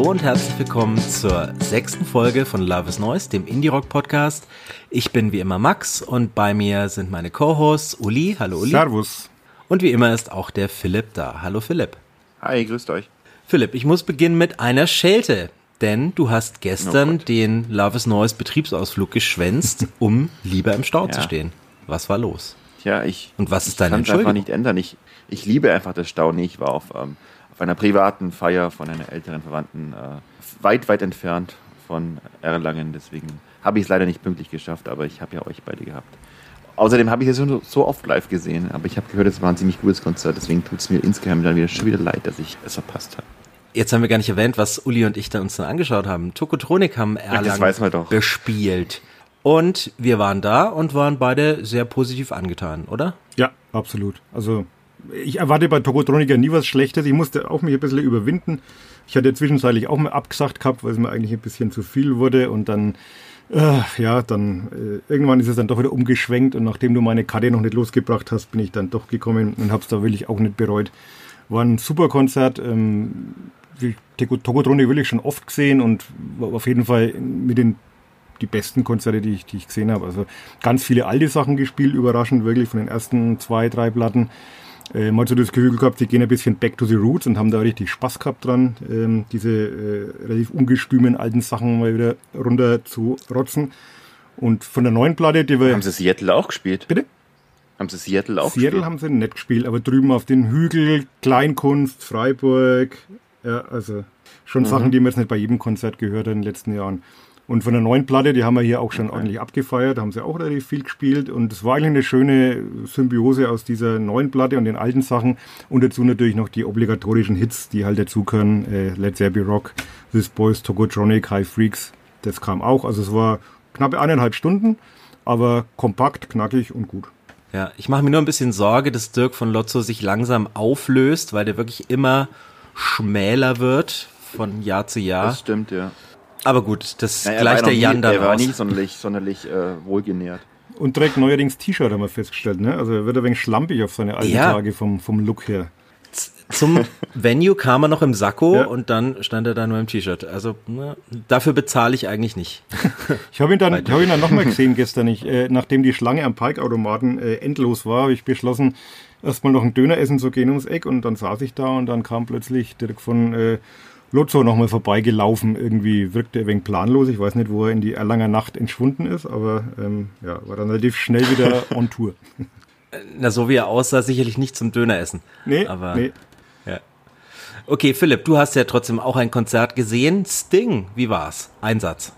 Hallo und herzlich willkommen zur sechsten Folge von Love is Noise, dem Indie-Rock Podcast. Ich bin wie immer Max und bei mir sind meine Co-Hosts Uli. Hallo Uli. Servus. Und wie immer ist auch der Philipp da. Hallo Philipp. Hi, grüßt euch. Philipp, ich muss beginnen mit einer Schelte, denn du hast gestern Oh den Love is Noise Betriebsausfllug geschwänzt, um lieber im Stau zu Ja. stehen. Was war los? Tja, ich. Und was ist ich deine kann's einfach Entschuldigung? nicht ändern. Ich, ich liebe einfach das Stau nicht. Ich war auf, ähm, auf einer privaten Feier von einer älteren Verwandten äh, weit, weit entfernt von Erlangen. Deswegen habe ich es leider nicht pünktlich geschafft, aber ich habe ja euch beide gehabt. Außerdem habe ich es so, so oft live gesehen, aber ich habe gehört, es war ein ziemlich gutes Konzert. Deswegen tut es mir insgeheim dann wieder schon wieder leid, dass ich es verpasst habe. Jetzt haben wir gar nicht erwähnt, was Uli und ich da uns dann angeschaut haben. Tokotronik haben Erlangen weiß man doch. bespielt. Und wir waren da und waren beide sehr positiv angetan, oder? Ja, absolut. Also ich erwarte bei Tokotronica nie was Schlechtes. Ich musste auch mich ein bisschen überwinden. Ich hatte zwischenzeitlich auch mal abgesagt gehabt, weil es mir eigentlich ein bisschen zu viel wurde und dann äh, ja, dann äh, irgendwann ist es dann doch wieder umgeschwenkt und nachdem du meine Karte noch nicht losgebracht hast, bin ich dann doch gekommen und habe es da wirklich auch nicht bereut. War ein super Konzert. Ähm, die Toko- Tokotronik wirklich schon oft gesehen und auf jeden Fall mit den die besten Konzerte, die ich, die ich gesehen habe. Also ganz viele alte Sachen gespielt, überraschend wirklich von den ersten zwei, drei Platten. Äh, mal so das Gefühl gehabt, sie gehen ein bisschen back to the roots und haben da richtig Spaß gehabt dran, ähm, diese äh, relativ ungestümen alten Sachen mal wieder runter zu rotzen. Und von der neuen Platte, die wir... Haben sie Seattle auch gespielt? Bitte? Haben sie Seattle auch Seattle gespielt? haben sie nicht gespielt, aber drüben auf den Hügel, Kleinkunst, Freiburg, ja, also schon Sachen, die man jetzt nicht bei jedem Konzert gehört hat in den letzten Jahren. Und von der neuen Platte, die haben wir hier auch schon ordentlich abgefeiert, da haben sie auch relativ viel gespielt und es war eigentlich eine schöne Symbiose aus dieser neuen Platte und den alten Sachen und dazu natürlich noch die obligatorischen Hits, die halt dazugehören, äh, Let's There Be Rock, This Boys, Tokotronic, High Freaks, das kam auch. Also es war knappe eineinhalb Stunden, aber kompakt, knackig und gut. Ja, ich mache mir nur ein bisschen Sorge, dass Dirk von Lotzo sich langsam auflöst, weil der wirklich immer schmäler wird von Jahr zu Jahr. Das stimmt, ja. Aber gut, das Naja, gleicht der Jan nie, dann Er war aus. nie sonderlich, sonderlich äh, wohlgenährt. Und trägt neuerdings T-Shirt, haben wir festgestellt. Ne? Also er wird ein wenig schlampig auf seine alten Ja. Tage vom, vom Look her. Zum Venue kam er noch im Sakko Ja. und dann stand er da nur im T-Shirt. Also na, dafür bezahle ich eigentlich nicht. Ich habe ihn dann, ich hab ihn dann nochmal gesehen gestern. Ich, äh, nachdem die Schlange am Parkautomaten äh, endlos war, habe ich beschlossen, erstmal noch einen Döner essen zu gehen ums Eck. Und dann saß ich da und dann kam plötzlich direkt von äh, Lotso nochmal vorbeigelaufen. Irgendwie wirkte er ein wenig planlos. Ich weiß nicht, wo er in die Erlanger Nacht entschwunden ist, aber ähm, ja, war dann relativ schnell wieder on Tour. Na, so wie er aussah, sicherlich nicht zum Döner essen. Nee, Aber nee. ja. Okay, Philipp, du hast ja trotzdem auch ein Konzert gesehen. Sting, wie war's? Einsatz.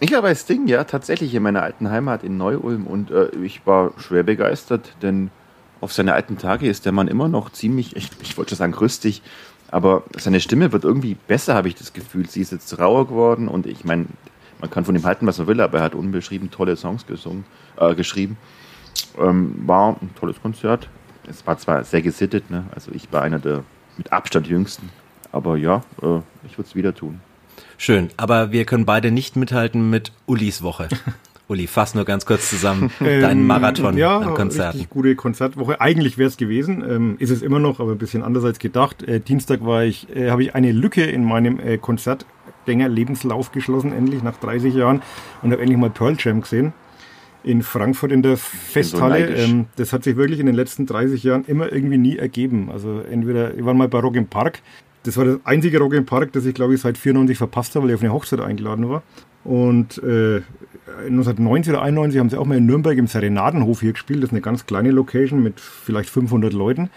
Ich war bei Sting, ja, tatsächlich in meiner alten Heimat in Neu-Ulm und äh, ich war schwer begeistert, denn auf seine alten Tage ist der Mann immer noch ziemlich, ich, ich wollte schon sagen rüstig, aber seine Stimme wird irgendwie besser, habe ich das Gefühl. Sie ist jetzt rauer geworden und ich meine, man kann von ihm halten, was man will, aber er hat unbeschrieben tolle Songs gesungen, äh, geschrieben. Ähm, war ein tolles Konzert. Es war zwar sehr gesittet, ne? also ich war einer der mit Abstand jüngsten, aber ja, äh, ich würde es wieder tun. Schön, aber wir können beide nicht mithalten mit Ulis Woche. Uli, fass nur ganz kurz zusammen deinen Ähm, Marathon ja, an Konzerten. richtig gute Konzertwoche. Eigentlich wäre es gewesen, ähm, ist es immer noch, aber ein bisschen anders als gedacht. Äh, Dienstag war ich, äh, habe ich eine Lücke in meinem äh, Konzertgänger-Lebenslauf geschlossen, endlich nach 30 Jahren und habe endlich mal Pearl Jam gesehen in Frankfurt in der Festhalle. neidisch. ähm, das hat sich wirklich in den letzten 30 Jahren immer irgendwie nie ergeben. Also entweder, wir waren mal bei Rock im Park. Das war das einzige Rock im Park, das ich glaube ich seit 94 verpasst habe, weil ich auf eine Hochzeit eingeladen war. Und äh, 1990 oder 91 haben sie auch mal in Nürnberg im Serenadenhof hier gespielt. Das ist eine ganz kleine Location mit vielleicht 500 Leuten.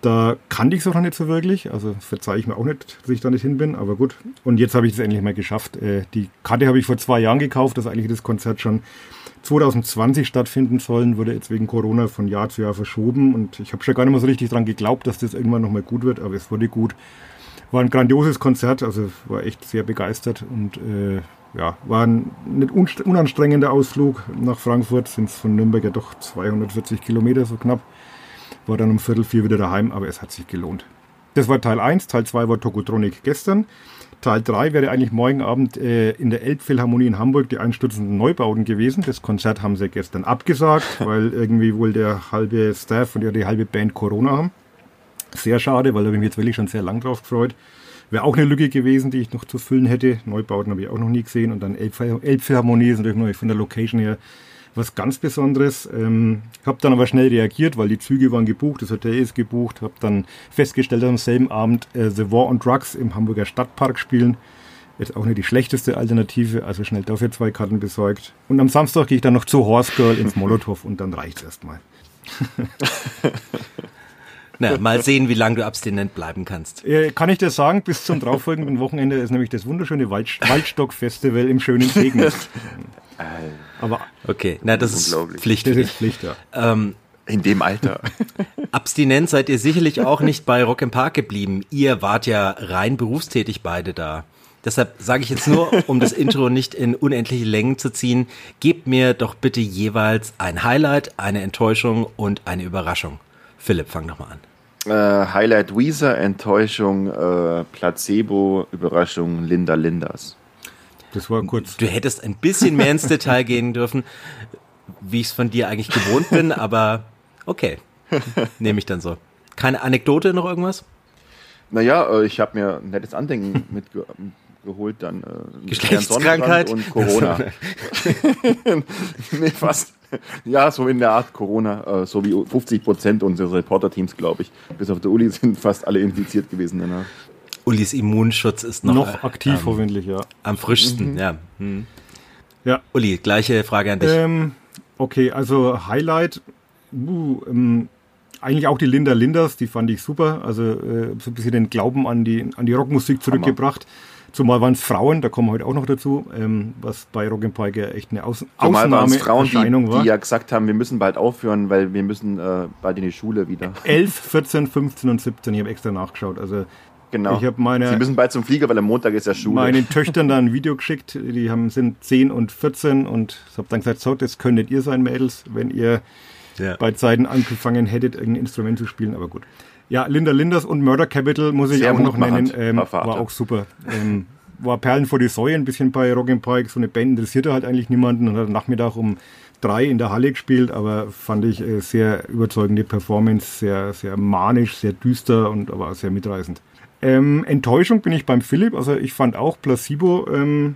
Da kannte ich es auch noch nicht so wirklich. Also verzeihe ich mir auch nicht, dass ich da nicht hin bin. Aber gut. Und jetzt habe ich es endlich mal geschafft. Äh, die Karte habe ich vor zwei Jahren gekauft, dass eigentlich das Konzert schon 2020 stattfinden sollen. Wurde jetzt wegen Corona von Jahr zu Jahr verschoben. Und ich habe schon gar nicht mehr so richtig dran geglaubt, dass das irgendwann nochmal gut wird. Aber es wurde gut. War ein grandioses Konzert. Also war echt sehr begeistert. Und äh, ja, war ein nicht unanstrengender Ausflug nach Frankfurt, sind es von Nürnberg ja doch 240 Kilometer so knapp. War dann um Viertel vier wieder daheim, aber es hat sich gelohnt. Das war Teil 1, Teil 2 war Tokotronik gestern. Teil 3 wäre eigentlich morgen Abend äh, in der Elbphilharmonie in Hamburg die einstürzenden Neubauten gewesen. Das Konzert haben sie gestern abgesagt, weil irgendwie wohl der halbe Staff und die halbe Band Corona haben. Sehr schade, weil da bin ich mich jetzt wirklich schon sehr lang drauf gefreut. Wäre auch eine Lücke gewesen, die ich noch zu füllen hätte. Neubauten habe ich auch noch nie gesehen. Und dann Elbphilharmonie ist natürlich von der Location her was ganz Besonderes. Ähm, habe dann aber schnell reagiert, weil die Züge waren gebucht, das Hotel ist gebucht. Habe dann festgestellt, dass am selben Abend äh, The War on Drugs im Hamburger Stadtpark spielen. Jetzt auch nicht die schlechteste Alternative, also schnell dafür zwei Karten besorgt. Und am Samstag gehe ich dann noch zu Horse Girl ins Molotow und dann reicht es erstmal. Na, mal sehen, wie lange du abstinent bleiben kannst. Kann ich dir sagen, bis zum darauffolgenden Wochenende ist nämlich das wunderschöne Wald Waldstock-Festival im schönen Segen. Aber okay, na das ist Pflicht. Das ist Pflicht, ja. Ähm, in dem Alter. Abstinent seid ihr sicherlich auch nicht bei Rock im Park geblieben. Ihr wart ja rein berufstätig beide da. Deshalb sage ich jetzt nur, um das Intro nicht in unendliche Längen zu ziehen, gebt mir doch bitte jeweils ein Highlight, eine Enttäuschung und eine Überraschung. Philipp, fang doch mal an. Äh, Highlight Weezer, Enttäuschung, äh, Placebo, Überraschung Linda Linders. Das war kurz. Du hättest ein bisschen mehr ins Detail gehen dürfen, wie ich es von dir eigentlich gewohnt bin, aber okay. Nehme ich dann so. Keine Anekdote noch irgendwas? Naja, äh, ich habe mir ein nettes Andenken mitgeholt, dann äh, Geschlechtskrankheit und Corona. nee, fast. Ja, so in der Art Corona, äh, so wie 50 Prozent unseres Reporter-Teams, glaube ich. Bis auf der Uli sind fast alle infiziert gewesen danach. Ulis Immunschutz ist noch, noch aktiv, ähm, hoffentlich, ja. Am frischsten, mhm. ja. Hm. Ja. Uli, gleiche Frage an dich. Ähm, okay, also Highlight, uh, ähm, eigentlich auch die Linda Linders, die fand ich super. Also äh, so ein bisschen den Glauben an die, an die Rockmusik zurückgebracht. Hammer. Zumal waren es Frauen, da kommen wir heute auch noch dazu, ähm, was bei Rock Pike echt eine Aus Zumal Ausnahme Frauen, die, war. die ja gesagt haben, wir müssen bald aufhören, weil wir müssen äh, bald in die Schule wieder. 11, 14, 15 und 17, ich habe extra nachgeschaut. Also Genau. Ich meine, Sie müssen bald zum Flieger, weil am Montag ist ja Schule. Meinen Töchtern da ein Video geschickt, die haben, sind 10 und 14 und ich habe dann gesagt, so, das könntet ihr sein, Mädels, wenn ihr ja. bei Zeiten angefangen hättet, irgendein Instrument zu spielen, aber gut. Ja, Linda Linders und Murder Capital muss ich Sehr auch noch nennen, ähm, war auch super. Ähm, war Perlen vor die Säue, ein bisschen bei Rock Pike, so eine Band interessierte halt eigentlich niemanden und hat Nachmittag um drei in der Halle gespielt, aber fand ich äh, sehr überzeugende Performance, sehr, sehr manisch, sehr düster und aber auch sehr mitreißend. Ähm, Enttäuschung bin ich beim Philipp. Also ich fand auch Placebo ähm,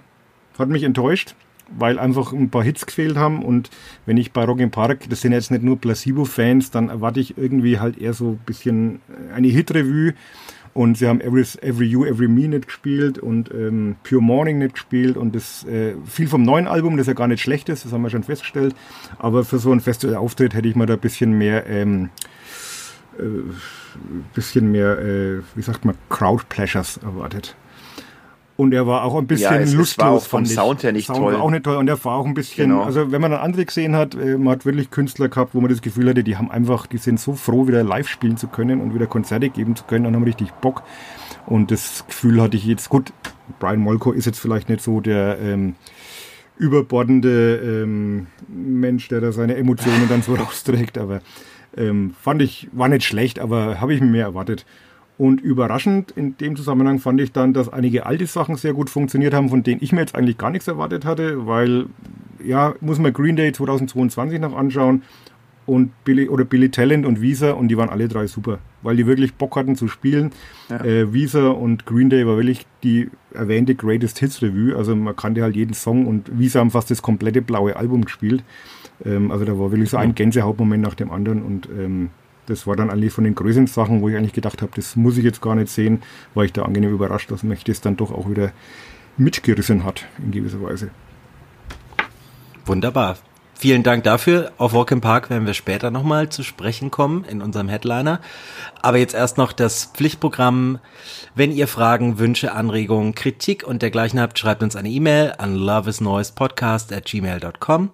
hat mich enttäuscht, weil einfach ein paar Hits gefehlt haben. Und wenn ich bei Rock im Park, das sind jetzt nicht nur Placebo-Fans, dann erwarte ich irgendwie halt eher so ein bisschen eine Hit-Revue. Und sie haben Every, Every You, Every Me nicht gespielt und ähm, Pure Morning nicht gespielt und das äh, viel vom neuen Album, das ja gar nicht schlecht ist, das haben wir schon festgestellt. Aber für so einen Festival-Auftritt hätte ich mir da ein bisschen mehr ähm, äh, bisschen mehr, äh, wie sagt man, Crowd Pleasures erwartet. Und er war auch ein bisschen ja, es, lustlos. Es war auch vom Sound her nicht Sound toll. War auch nicht toll. Und er war auch ein bisschen, genau. also wenn man dann andere gesehen hat, äh, man hat wirklich Künstler gehabt, wo man das Gefühl hatte, die haben einfach, die sind so froh, wieder live spielen zu können und wieder Konzerte geben zu können und haben richtig Bock. Und das Gefühl hatte ich jetzt, gut, Brian Molko ist jetzt vielleicht nicht so der ähm, überbordende ähm, Mensch, der da seine Emotionen dann so rausträgt, aber ähm, fand ich, war nicht schlecht, aber habe ich mir mehr erwartet. Und überraschend in dem Zusammenhang fand ich dann, dass einige alte Sachen sehr gut funktioniert haben, von denen ich mir jetzt eigentlich gar nichts erwartet hatte, weil, ja, muss man Green Day 2022 noch anschauen und Billy oder Billy Talent und Visa und die waren alle drei super, weil die wirklich Bock hatten zu spielen. Ja. Äh, Visa und Green Day war wirklich die erwähnte Greatest Hits Revue, also man kannte halt jeden Song und Visa haben fast das komplette blaue Album gespielt. Ähm, also da war wirklich so ein Gänsehautmoment nach dem anderen und ähm, das war dann eigentlich von den größeren Sachen, wo ich eigentlich gedacht habe, das muss ich jetzt gar nicht sehen, war ich da angenehm überrascht, dass mich das dann doch auch wieder mitgerissen hat in gewisser Weise. Wunderbar. Vielen Dank dafür. Auf Walk in Park werden wir später nochmal zu sprechen kommen in unserem Headliner. Aber jetzt erst noch das Pflichtprogramm. Wenn ihr Fragen, Wünsche, Anregungen, Kritik und dergleichen habt, schreibt uns eine E-Mail an loveisnoisepodcast at gmail.com.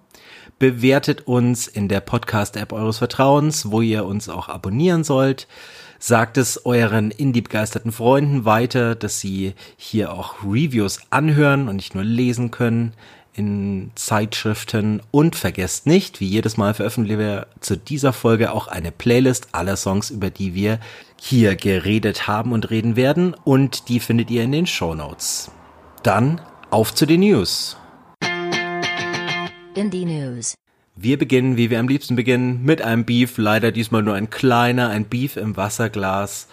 Bewertet uns in der Podcast-App eures Vertrauens, wo ihr uns auch abonnieren sollt. Sagt es euren Indie-begeisterten Freunden weiter, dass sie hier auch Reviews anhören und nicht nur lesen können in Zeitschriften und vergesst nicht, wie jedes Mal veröffentlichen wir zu dieser Folge auch eine Playlist aller Songs, über die wir hier geredet haben und reden werden und die findet ihr in den Show Notes. Dann auf zu den News. Indie News. Wir beginnen, wie wir am liebsten beginnen, mit einem Beef. Leider diesmal nur ein kleiner, ein Beef im Wasserglas.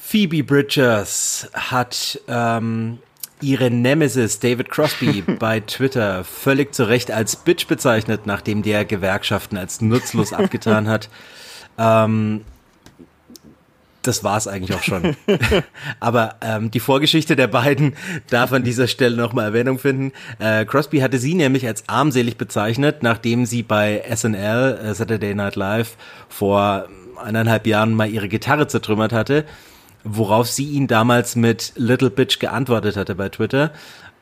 Phoebe Bridgers hat ähm, ihre Nemesis David Crosby bei Twitter völlig zu Recht als Bitch bezeichnet, nachdem der Gewerkschaften als nutzlos abgetan hat. Ähm, das war's eigentlich auch schon. Aber ähm, die Vorgeschichte der beiden darf an dieser Stelle nochmal Erwähnung finden. Äh, Crosby hatte sie nämlich als armselig bezeichnet, nachdem sie bei SNL, äh, Saturday Night Live, vor eineinhalb Jahren mal ihre Gitarre zertrümmert hatte worauf sie ihn damals mit Little Bitch geantwortet hatte bei Twitter.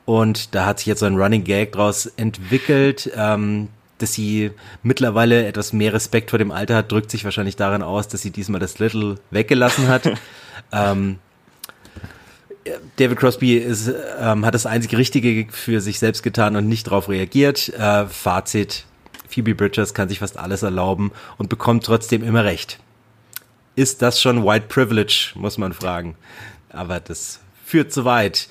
Und da hat sich jetzt so ein Running Gag draus entwickelt. Ähm, dass sie mittlerweile etwas mehr Respekt vor dem Alter hat, drückt sich wahrscheinlich darin aus, dass sie diesmal das Little weggelassen hat. ähm, David Crosby ist, ähm, hat das einzig Richtige für sich selbst getan und nicht darauf reagiert. Äh, Fazit, Phoebe Bridgers kann sich fast alles erlauben und bekommt trotzdem immer recht ist das schon White Privilege, muss man fragen. Aber das führt zu weit.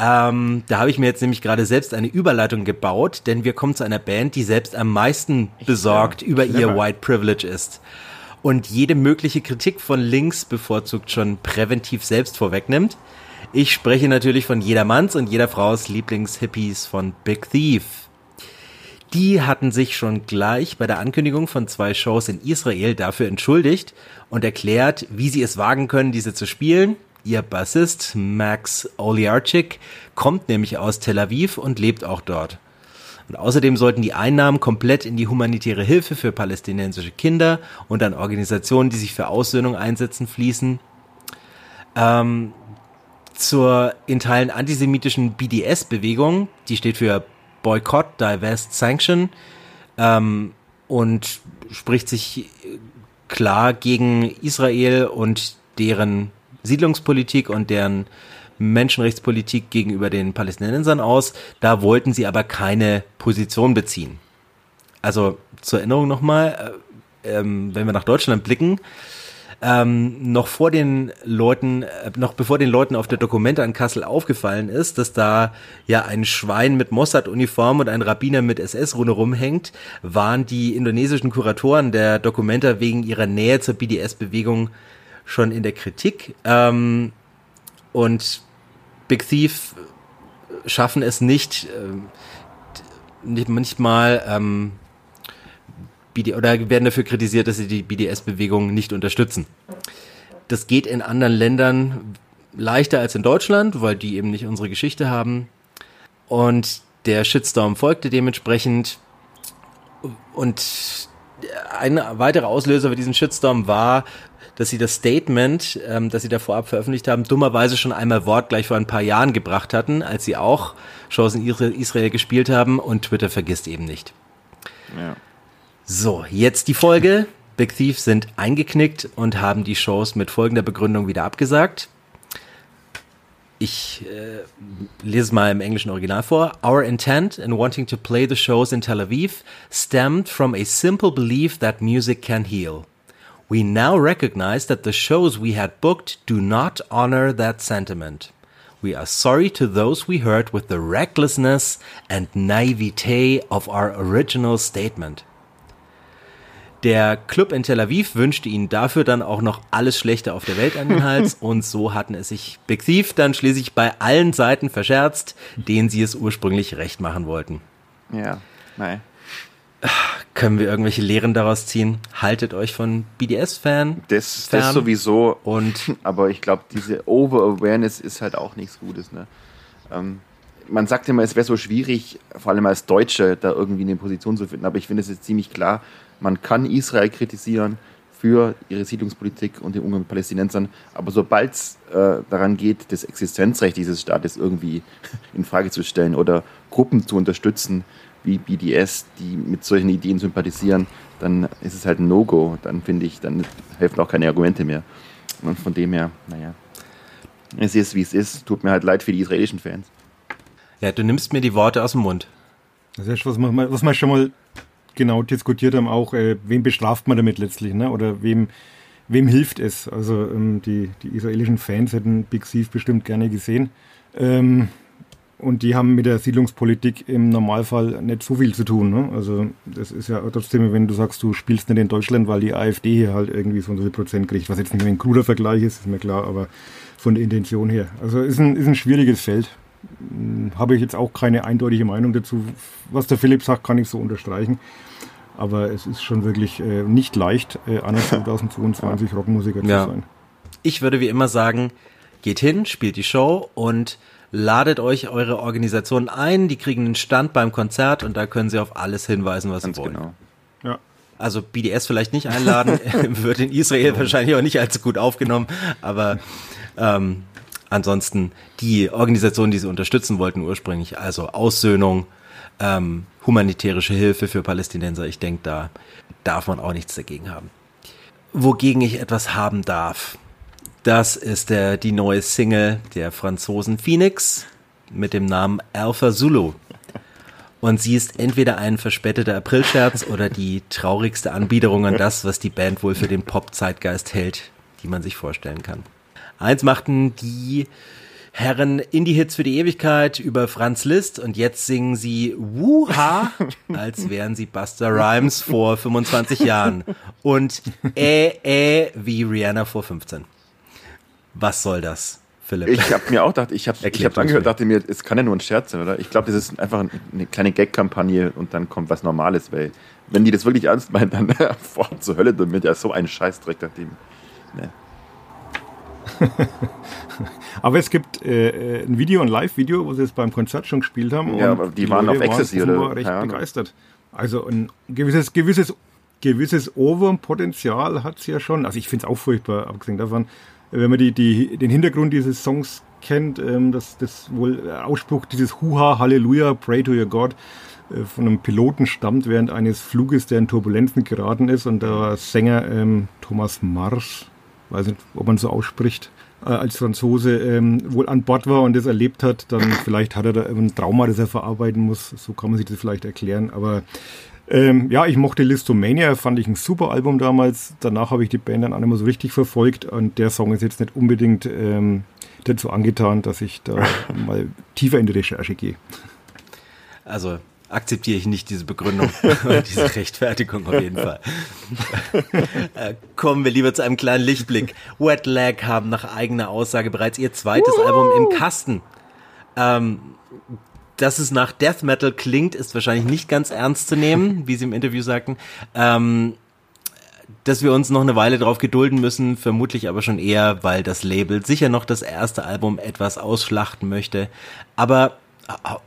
Ähm, da habe ich mir jetzt nämlich gerade selbst eine Überleitung gebaut, denn wir kommen zu einer Band, die selbst am meisten besorgt ja, über ihr White Privilege ist. Und jede mögliche Kritik von links bevorzugt schon präventiv selbst vorwegnimmt. Ich spreche natürlich von jedermanns und jeder Frau's Lieblingshippies von Big Thief. Die hatten sich schon gleich bei der Ankündigung von zwei Shows in Israel dafür entschuldigt und erklärt, wie sie es wagen können, diese zu spielen. Ihr Bassist Max Oliarchik kommt nämlich aus Tel Aviv und lebt auch dort. Und außerdem sollten die Einnahmen komplett in die humanitäre Hilfe für palästinensische Kinder und an Organisationen, die sich für Aussöhnung einsetzen, fließen. Ähm, zur in Teilen antisemitischen BDS-Bewegung, die steht für Boycott, Divest, Sanction ähm, und spricht sich klar gegen Israel und deren Siedlungspolitik und deren Menschenrechtspolitik gegenüber den Palästinensern aus. Da wollten sie aber keine Position beziehen. Also zur Erinnerung nochmal, äh, ähm, wenn wir nach Deutschland blicken, ähm, noch vor den Leuten, äh, noch bevor den Leuten auf der Dokumente an Kassel aufgefallen ist, dass da ja ein Schwein mit Mossad-Uniform und ein Rabbiner mit SS-Rune rumhängt, waren die indonesischen Kuratoren der Dokumente wegen ihrer Nähe zur BDS-Bewegung schon in der Kritik. Ähm, und Big Thief schaffen es nicht, äh, nicht, nicht mal ähm, BD oder werden dafür kritisiert, dass sie die BDS-Bewegung nicht unterstützen. Das geht in anderen Ländern leichter als in Deutschland, weil die eben nicht unsere Geschichte haben. Und der Shitstorm folgte dementsprechend. Und ein weiterer Auslöser für diesen Shitstorm war, dass sie das Statement, ähm, das sie da vorab veröffentlicht haben, dummerweise schon einmal wortgleich vor ein paar Jahren gebracht hatten, als sie auch Shows in Israel gespielt haben und Twitter vergisst eben nicht. Ja. So, jetzt die Folge. Big Thief sind eingeknickt und haben die Shows mit folgender Begründung wieder abgesagt. Ich äh, lese es mal im englischen Original vor. Our intent in wanting to play the shows in Tel Aviv stemmed from a simple belief that music can heal. We now recognize that the shows we had booked do not honor that sentiment. We are sorry to those we hurt with the recklessness and naivete of our original statement. Der Club in Tel Aviv wünschte ihnen dafür dann auch noch alles Schlechte auf der Welt an den Hals und so hatten es sich Big Thief dann schließlich bei allen Seiten verscherzt, denen sie es ursprünglich recht machen wollten. Ja, nein. Können wir irgendwelche Lehren daraus ziehen? Haltet euch von BDS-Fan. Das, das sowieso. Und aber ich glaube, diese Over-Awareness ist halt auch nichts Gutes. Ne? Ähm, man sagt immer, es wäre so schwierig, vor allem als Deutsche, da irgendwie eine Position zu finden. Aber ich finde es jetzt ziemlich klar, man kann Israel kritisieren für ihre Siedlungspolitik und den Umgang mit Palästinensern. Aber sobald es äh, daran geht, das Existenzrecht dieses Staates irgendwie in Frage zu stellen oder Gruppen zu unterstützen, wie BDS, die mit solchen Ideen sympathisieren, dann ist es halt ein No-Go. Dann finde ich, dann helfen auch keine Argumente mehr. Und von dem her, naja, es ist wie es ist. Tut mir halt leid für die israelischen Fans. Ja, du nimmst mir die Worte aus dem Mund. Das ist was wir, was wir schon mal genau diskutiert haben, auch, äh, wem bestraft man damit letztlich, ne? oder wem, wem hilft es? Also ähm, die, die israelischen Fans hätten Big Thief bestimmt gerne gesehen. Ähm, und die haben mit der Siedlungspolitik im Normalfall nicht so viel zu tun. Ne? Also das ist ja trotzdem, wenn du sagst, du spielst nicht in Deutschland, weil die AfD hier halt irgendwie so ein viel Prozent kriegt, was jetzt nicht ein kruder Vergleich ist, ist mir klar, aber von der Intention her. Also ist ein, ist ein schwieriges Feld. Hm, habe ich jetzt auch keine eindeutige Meinung dazu. Was der Philipp sagt, kann ich so unterstreichen. Aber es ist schon wirklich äh, nicht leicht, äh, an 2022 Rockmusiker zu ja. sein. Ich würde wie immer sagen, geht hin, spielt die Show und ladet euch eure Organisationen ein. Die kriegen einen Stand beim Konzert und da können sie auf alles hinweisen, was Ganz sie wollen. Genau. Ja. Also BDS vielleicht nicht einladen, wird in Israel wahrscheinlich auch nicht allzu gut aufgenommen, aber ähm, ansonsten die Organisationen, die sie unterstützen wollten ursprünglich, also Aussöhnung, ähm, humanitärische Hilfe für Palästinenser, ich denke, da darf man auch nichts dagegen haben. Wogegen ich etwas haben darf, das ist der, die neue Single der Franzosen Phoenix mit dem Namen Alpha Zulu. Und sie ist entweder ein verspäteter Aprilscherz oder die traurigste Anbiederung an das, was die Band wohl für den Pop-Zeitgeist hält, die man sich vorstellen kann. Eins machten die Herren Indie-Hits für die Ewigkeit über Franz Liszt und jetzt singen sie Wuha, als wären sie Buster Rhymes vor 25 Jahren und Äh, Äh wie Rihanna vor 15. Was soll das? Philipp. Ich habe mir auch gedacht, ich habe ich hab angehört, dachte mir, es kann ja nur ein Scherz sein, oder? Ich glaube, das ist einfach eine kleine Gag-Kampagne und dann kommt was Normales, weil wenn die das wirklich ernst meinen, dann fort zur Hölle damit, ja so ein Scheißdreck nachdem. Ne. aber es gibt äh, äh, ein Video, ein Live-Video, wo sie es beim Konzert schon gespielt haben. Ja, aber die, die waren Leute auf Ecstasy oder? War recht ja, begeistert. Also ein gewisses, gewisses, gewisses Ohrwurmpotenzial hat es ja schon. Also ich finde es auch furchtbar, abgesehen davon, wenn man die, die, den Hintergrund dieses Songs kennt, ähm, dass das wohl Ausspruch dieses Huha, Halleluja, Pray to your God äh, von einem Piloten stammt während eines Fluges, der in Turbulenzen geraten ist und der Sänger ähm, Thomas Mars weiß nicht, ob man so ausspricht, äh, als Franzose ähm, wohl an Bord war und das erlebt hat, dann vielleicht hat er da ein Trauma, das er verarbeiten muss. So kann man sich das vielleicht erklären. Aber ähm, ja, ich mochte Listomania, fand ich ein super Album damals. Danach habe ich die Band dann auch nicht mehr so richtig verfolgt und der Song ist jetzt nicht unbedingt ähm, dazu angetan, dass ich da mal tiefer in die Recherche gehe. Also akzeptiere ich nicht diese Begründung, diese Rechtfertigung auf jeden Fall. äh, kommen wir lieber zu einem kleinen Lichtblick. Wet Leg haben nach eigener Aussage bereits ihr zweites Woo! Album im Kasten. Ähm, dass es nach Death Metal klingt, ist wahrscheinlich nicht ganz ernst zu nehmen, wie sie im Interview sagten. Ähm, dass wir uns noch eine Weile drauf gedulden müssen, vermutlich aber schon eher, weil das Label sicher noch das erste Album etwas ausschlachten möchte. Aber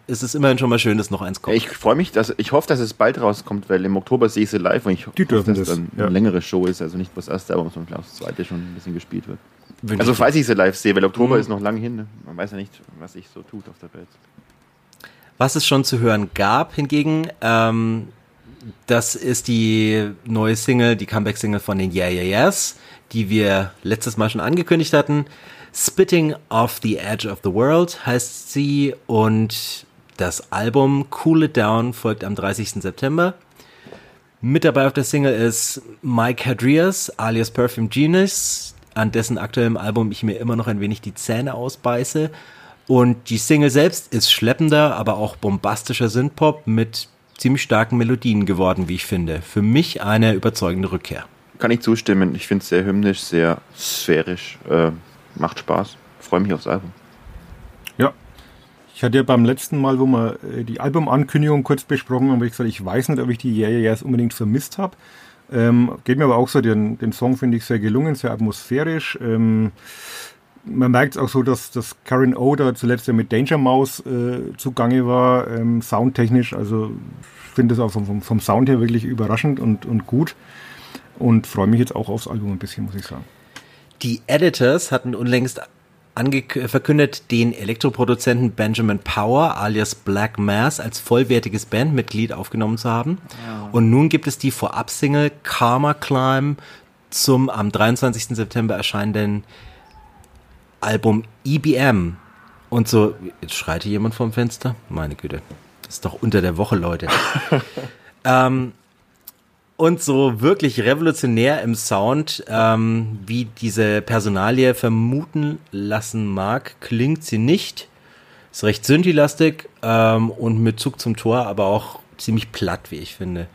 es ist immerhin schon mal schön, dass noch eins kommt. Ich freue mich, dass ich hoffe, dass es bald rauskommt, weil im Oktober sehe ich sie live und ich Die hoffe, dass es dann ja. eine längere Show ist, also nicht das erste Album, sondern das zweite schon ein bisschen gespielt wird. Wünsche also falls ich sie live sehe, weil Oktober mhm. ist noch lange hin, ne? man weiß ja nicht, was sich so tut auf der Welt. Was es schon zu hören gab, hingegen, ähm, das ist die neue Single, die Comeback-Single von den Yeah Yeah Yeahs, die wir letztes Mal schon angekündigt hatten. Spitting Off the Edge of the World heißt sie und das Album Cool It Down folgt am 30. September. Mit dabei auf der Single ist Mike Hadrias alias Perfume Genius, an dessen aktuellem Album ich mir immer noch ein wenig die Zähne ausbeiße. Und die Single selbst ist schleppender, aber auch bombastischer Synthpop mit ziemlich starken Melodien geworden, wie ich finde. Für mich eine überzeugende Rückkehr. Kann ich zustimmen. Ich finde es sehr hymnisch, sehr sphärisch. Äh, macht Spaß. Freue mich aufs Album. Ja. Ich hatte ja beim letzten Mal, wo wir äh, die Albumankündigung kurz besprochen haben, habe ich gesagt, ich weiß nicht, ob ich die Yeah, yeah Yeahs unbedingt vermisst habe. Ähm, geht mir aber auch so, den, den Song finde ich sehr gelungen, sehr atmosphärisch. Ähm, man merkt es auch so, dass, dass Karen O da zuletzt ja mit Danger Mouse äh, zugange war, ähm, soundtechnisch. Also ich finde es auch vom, vom, Sound her wirklich überraschend und, und gut. Und freue mich jetzt auch aufs Album ein bisschen, muss ich sagen. Die Editors hatten unlängst verkündet, den Elektroproduzenten Benjamin Power alias Black Mass als vollwertiges Bandmitglied aufgenommen zu haben. Ja. Und nun gibt es die Vorab-Single Karma Climb zum am 23. September erscheinenden Album EBM. Und so, jetzt schreit hier jemand vom Fenster. Meine Güte, das ist doch unter der Woche, Leute. ähm, und so wirklich revolutionär im Sound, ähm, wie diese Personalie vermuten lassen mag, klingt sie nicht. Ist recht synthi-lastig ähm, und mit Zug zum Tor, aber auch ziemlich platt, wie ich finde.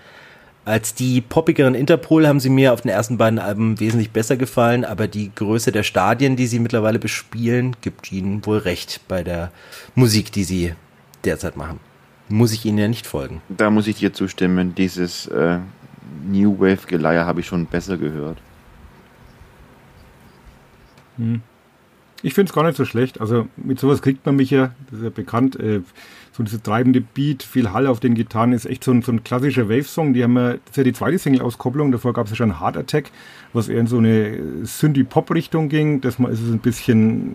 Als die poppigeren Interpol haben sie mir auf den ersten beiden Alben wesentlich besser gefallen, aber die Größe der Stadien, die sie mittlerweile bespielen, gibt ihnen wohl recht bei der Musik, die sie derzeit machen. Muss ich ihnen ja nicht folgen. Da muss ich dir zustimmen. Dieses äh, New Wave Geleier habe ich schon besser gehört. Hm. Ich finde es gar nicht so schlecht. Also mit sowas kriegt man mich ja, das ist ja bekannt. Äh, so diese treibende Beat, viel Hall auf den Gitarren, ist echt so ein, so ein klassischer Wave-Song. Die haben ja, das ist ja die zweite Single-Auskopplung, davor gab es ja schon Heart Attack, was eher in so eine Synthie-Pop-Richtung ging. Das mal ist es ein bisschen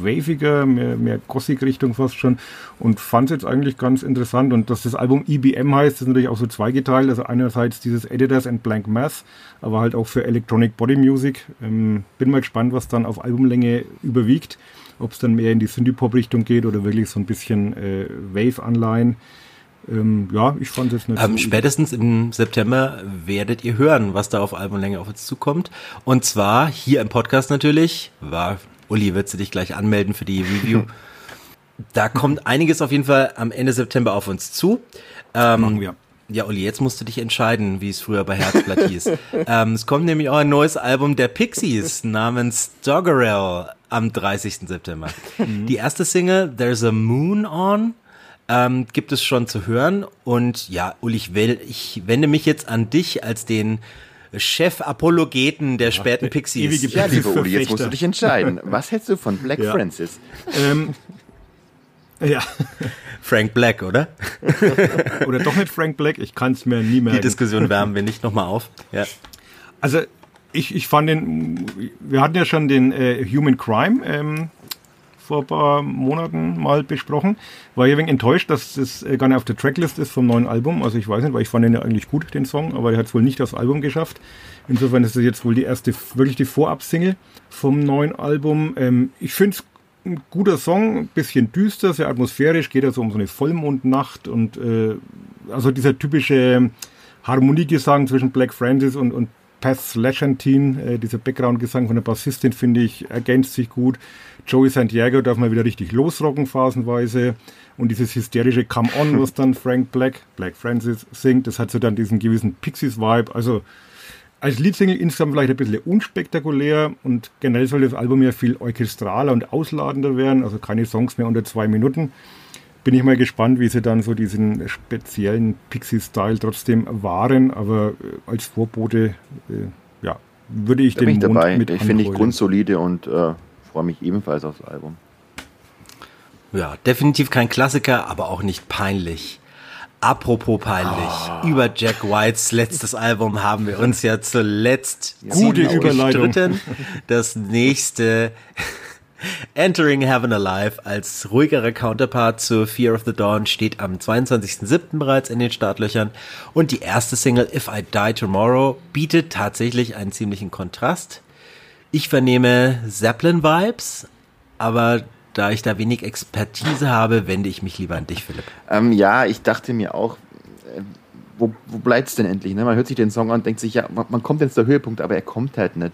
waviger, mehr, mehr Gothic-Richtung fast schon und fand es jetzt eigentlich ganz interessant. Und dass das Album EBM heißt, ist natürlich auch so zweigeteilt. Also einerseits dieses Editors and Blank Math, aber halt auch für Electronic Body Music. Ähm, bin mal gespannt, was dann auf Albumlänge überwiegt ob es dann mehr in die Synthie-Pop-Richtung geht oder wirklich so ein bisschen äh, Wave-Anleihen. Ähm, ja, ich fand es nicht ähm, Spätestens im September werdet ihr hören, was da auf Albumlänge auf uns zukommt. Und zwar hier im Podcast natürlich. War, Uli, würdest du dich gleich anmelden für die Review? da kommt einiges auf jeden Fall am Ende September auf uns zu. Ähm, Machen wir. Ja, Uli, jetzt musst du dich entscheiden, wie es früher bei Herzblatt hieß. ähm, es kommt nämlich auch ein neues Album der Pixies namens Doggerel am 30. September. Mhm. Die erste Single, There's a Moon On, ähm, gibt es schon zu hören. Und ja, Uli, ich, will, ich wende mich jetzt an dich als den Chef-Apologeten der späten Pixies. Ja, liebe Uli, jetzt musst du dich entscheiden. Was hältst du von Black ja. Francis? Ähm, ja. Frank Black, oder? oder doch nicht Frank Black, ich kann es mir nie mehr. Die Diskussion wärmen wir nicht nochmal auf. Ja. Also ich, ich fand den, wir hatten ja schon den äh, Human Crime ähm, vor ein paar Monaten mal besprochen. War ja wenig enttäuscht, dass das äh, gar nicht auf der Tracklist ist vom neuen Album. Also ich weiß nicht, weil ich fand den ja eigentlich gut, den Song, aber der hat es wohl nicht aufs Album geschafft. Insofern ist das jetzt wohl die erste, wirklich die Vorab-Single vom neuen Album. Ähm, ich finde es ein guter Song, ein bisschen düster, sehr atmosphärisch, geht also um so eine Vollmondnacht und äh, also dieser typische Harmoniegesang zwischen Black Francis und, und Paz Slashantine, äh, dieser Background-Gesang von der Bassistin, finde ich, ergänzt sich gut. Joey Santiago darf mal wieder richtig losrocken phasenweise. Und dieses hysterische Come On, was dann Frank Black, Black Francis singt, das hat so dann diesen gewissen Pixies-Vibe. Also als Leadsingle insgesamt vielleicht ein bisschen unspektakulär und generell soll das Album ja viel orchestraler und ausladender werden, also keine Songs mehr unter zwei Minuten. Bin ich mal gespannt, wie sie dann so diesen speziellen Pixie-Style trotzdem wahren, aber äh, als Vorbote, äh, ja, würde ich da den bin ich Mond dabei. mit Ich finde ich grundsolide und äh, freue mich ebenfalls aufs Album. Ja, definitiv kein Klassiker, aber auch nicht peinlich. Apropos peinlich, oh. über Jack Whites letztes Album haben wir uns ja zuletzt gute Überleitung. Gestritten. Das nächste Entering Heaven Alive als ruhigerer Counterpart zu Fear of the Dawn steht am 22.07. bereits in den Startlöchern und die erste Single If I Die Tomorrow bietet tatsächlich einen ziemlichen Kontrast. Ich vernehme Zeppelin-Vibes, aber da ich da wenig Expertise habe, wende ich mich lieber an dich, Philipp. Ähm, ja, ich dachte mir auch, äh, wo, wo bleibt es denn endlich? Ne? Man hört sich den Song an und denkt sich, ja, man kommt jetzt der Höhepunkt, aber er kommt halt nicht.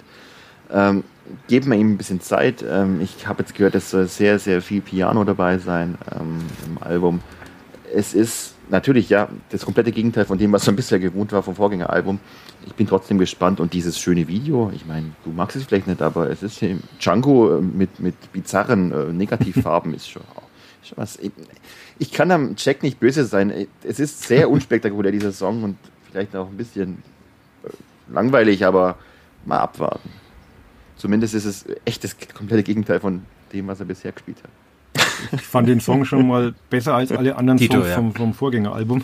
Ähm, geben wir ihm ein bisschen Zeit. Ähm, ich habe jetzt gehört, es soll sehr, sehr viel Piano dabei sein ähm, im Album. Es ist natürlich ja das komplette Gegenteil von dem, was man bisher gewohnt war vom Vorgängeralbum ich bin trotzdem gespannt und dieses schöne Video, ich meine, du magst es vielleicht nicht, aber es ist hier Django äh, mit, mit bizarren äh, Negativfarben ist schon, was. Ich, kann am Jack nicht böse sein. Es ist sehr unspektakulär, dieser Song und vielleicht auch ein bisschen äh, langweilig, aber mal abwarten. Zumindest ist es echt das komplette Gegenteil von dem, was er bisher gespielt hat. Ich fand den Song schon mal besser als alle anderen Tito, Songs ja. vom, vom Vorgängeralbum.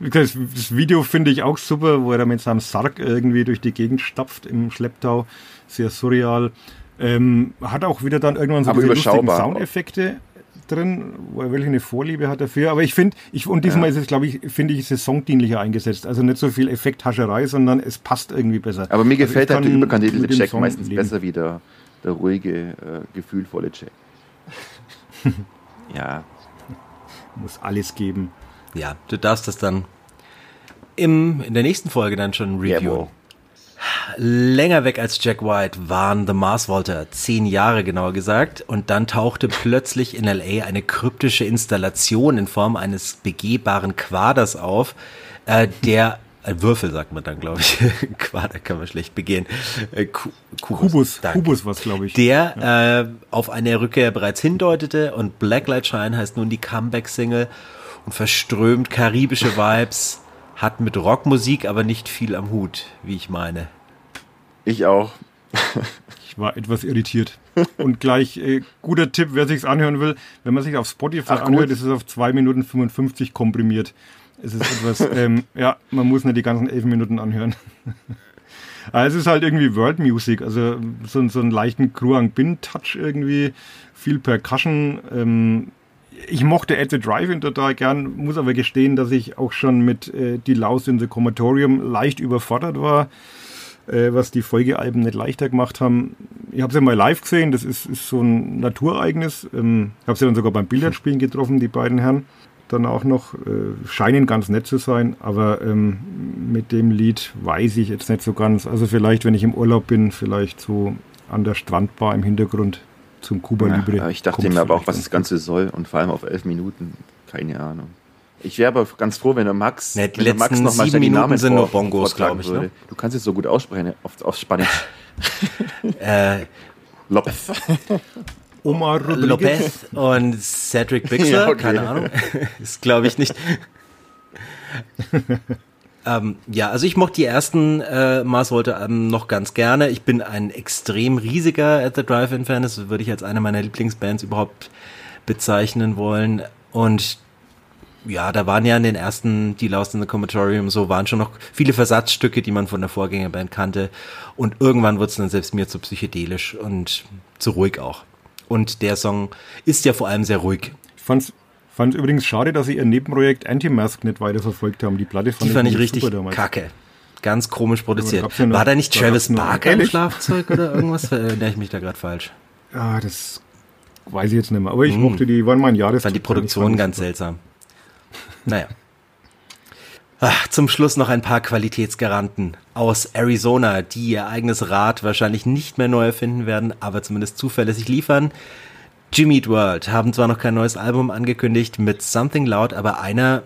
Wie gesagt, Das Video finde ich auch super, wo er mit seinem Sarg irgendwie durch die Gegend stapft im Schlepptau. Sehr surreal. Ähm, hat auch wieder dann irgendwann so Aber diese lustigen. Soundeffekte drin, wo er wirklich eine Vorliebe hat dafür. Aber ich finde, ich, und diesmal ist es, glaube ich, finde ich, ist es songdienlicher eingesetzt. Also nicht so viel Effekthascherei, sondern es passt irgendwie besser. Aber mir Also gefällt ich halt der Jack Song meistens leben. besser wie der, der ruhige, äh, gefühlvolle Jack. ja, Muss alles geben. Ja, du darfst das dann im, in der nächsten Folge dann schon reviewen. jawohl. Länger weg als Jack White waren The Mars Volta, zehn Jahre genauer gesagt, und dann tauchte plötzlich in LA eine kryptische Installation in Form eines begehbaren Quaders auf, äh, der ein Würfel sagt man dann, glaube ich. Quader kann man schlecht begehen. Äh, Ku- Kubus. Kubus was, glaube ich. Der äh, auf eine Rückkehr bereits hindeutete und Blacklight Shine heißt nun die Comeback-Single und verströmt karibische Vibes, hat mit Rockmusik aber nicht viel am Hut, wie ich meine. Ich auch. Ich war etwas irritiert. Und gleich äh, guter Tipp, wer sich's anhören will, wenn man sich auf Spotify Ach, gut. anhört, ist es auf 2 Minuten 55 komprimiert. Es ist etwas, ähm, ja, man muss nicht die ganzen 11 Minuten anhören. Aber es ist halt irgendwie World Music, also so, so einen leichten Kruang Bin Touch irgendwie, viel Percussion. Ähm, ich mochte At the Drive-In total gern, muss aber gestehen, dass ich auch schon mit äh, Die Laus in the Comatorium leicht überfordert war äh, was die Folgealben nicht leichter gemacht haben. Ich habe sie mal live gesehen, das ist, ist so ein Naturereignis. Ähm, ich habe sie dann sogar beim Billardspielen getroffen, die beiden Herren. Dann auch noch, äh, scheinen ganz nett zu sein, aber ähm, mit dem Lied weiß ich jetzt nicht so ganz. Also vielleicht, wenn ich im Urlaub bin, vielleicht so an der Strandbar im Hintergrund zum Libre. Ja, ich dachte mir aber auch, was das Ganze soll und vor allem auf elf Minuten. Keine Ahnung. Ich wäre aber ganz froh, wenn der Max, Ne, die wenn der Max noch mal sieben Minuten Namen sind vor- nur Bongos, vortragen glaub ich, ne? würde. Du kannst es so gut aussprechen auf, auf Spanisch. Äh, Lopez. Omar Rodriguez. Lopez und Cedric Bixler, Ja, okay. keine Ahnung, ist glaube ich nicht. Ähm, ja, also ich mochte die ersten äh, Mars Volta Alben noch ganz gerne. Ich bin ein extrem riesiger At the Drive-In-Fan, das würde ich als eine meiner Lieblingsbands überhaupt bezeichnen wollen. Und ja, da waren ja in den ersten Die Lost in the Comatorium so, waren schon noch viele Versatzstücke, die man von der Vorgängerband kannte. Und irgendwann wurde es dann selbst mir zu psychedelisch und zu ruhig auch. Und der Song ist ja vor allem sehr ruhig. Ich fand's, fand's übrigens schade, dass sie ihr Nebenprojekt Anti-Mask nicht weiterverfolgt haben. Die Platte fand Die fand ich richtig super kacke. Ganz komisch produziert. ja noch- War da nicht Travis Barker im Ehrlich? Schlagzeug oder irgendwas? Erinnere ich mich da gerade falsch? Ah, das weiß ich jetzt nicht mehr. Aber ich Hm. mochte die, waren mein Jahres. Ich fand die Produktion ganz seltsam. Naja. Ach, zum Schluss noch ein paar Qualitätsgaranten aus Arizona, die ihr eigenes Rad wahrscheinlich nicht mehr neu erfinden werden, aber zumindest zuverlässig liefern. Jimmy Eat World haben zwar noch kein neues Album angekündigt mit Something Loud, aber einer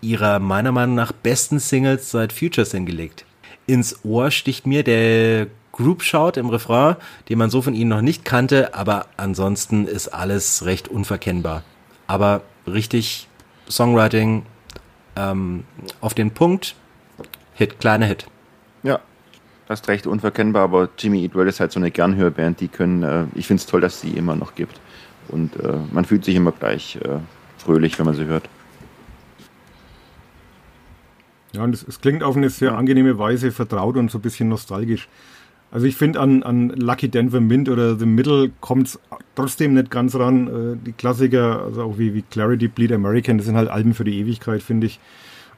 ihrer meiner Meinung nach besten Singles seit Futures hingelegt. Ins Ohr sticht mir der Group Shout im Refrain, den man so von ihnen noch nicht kannte, aber ansonsten ist alles recht unverkennbar. Aber richtig Songwriting ähm, auf den Punkt, Hit, kleiner Hit. Ja, hast recht, unverkennbar, aber Jimmy Eat World ist halt so eine Gernhörband, die können, äh, ich finde es toll, dass es die immer noch gibt. Und äh, man fühlt sich immer gleich äh, fröhlich, wenn man sie hört. Ja, und es, klingt auf eine sehr angenehme Weise vertraut und so ein bisschen nostalgisch. Also ich finde an, an Lucky Denver Mint oder The Middle kommt es trotzdem nicht ganz ran. Äh, Die Klassiker, also auch wie, wie Clarity Bleed American, das sind halt Alben für die Ewigkeit, finde ich.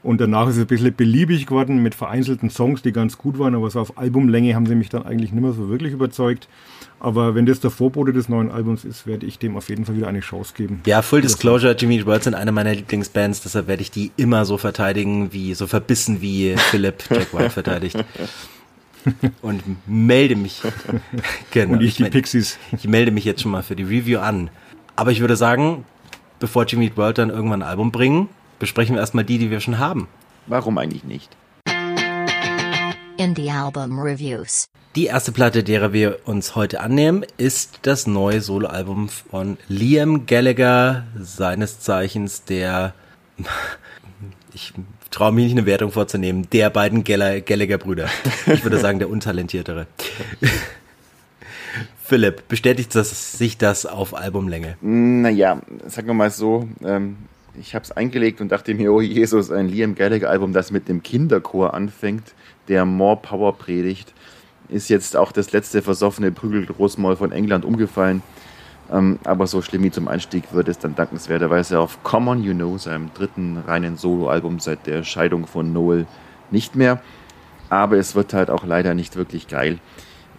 Und danach ist es ein bisschen beliebig geworden mit vereinzelten Songs, die ganz gut waren, aber so auf Albumlänge haben sie mich dann eigentlich nicht mehr so wirklich überzeugt. Aber wenn das der Vorbote des neuen Albums ist, werde ich dem auf jeden Fall wieder eine Chance geben. Ja, Full Disclosure, Jimmy Eat World sind eine meiner Lieblingsbands, deshalb werde ich die immer so verteidigen, wie so verbissen wie Philipp Jack White verteidigt. Und melde mich. Genau. Und ich die mein- Pixies. Ich melde mich jetzt schon mal für die Review an. Aber ich würde sagen, bevor Jimmy Eat World dann irgendwann ein Album bringen, besprechen wir erstmal die, die wir schon haben. Warum eigentlich nicht? Indie Album Reviews. Die erste Platte, derer wir uns heute annehmen, ist das neue Soloalbum von Liam Gallagher, seines Zeichens der, ich traue mich nicht eine Wertung vorzunehmen, der beiden Galla- Gallagher-Brüder. Ich würde sagen, der untalentiertere. Philipp, bestätigt das, sich das auf Albumlänge? Naja, sagen wir mal so, ähm, ich habe es eingelegt und dachte mir, oh Jesus, ein Liam Gallagher-Album, das mit dem Kinderchor anfängt, der More Power predigt, ist jetzt auch das letzte versoffene Prügelgroßmaul von England umgefallen. Ähm, aber so schlimm wie zum Einstieg wird es dann dankenswerterweise auf Common You Know, seinem dritten reinen Soloalbum seit der Scheidung von Noel, nicht mehr. Aber es wird halt auch leider nicht wirklich geil.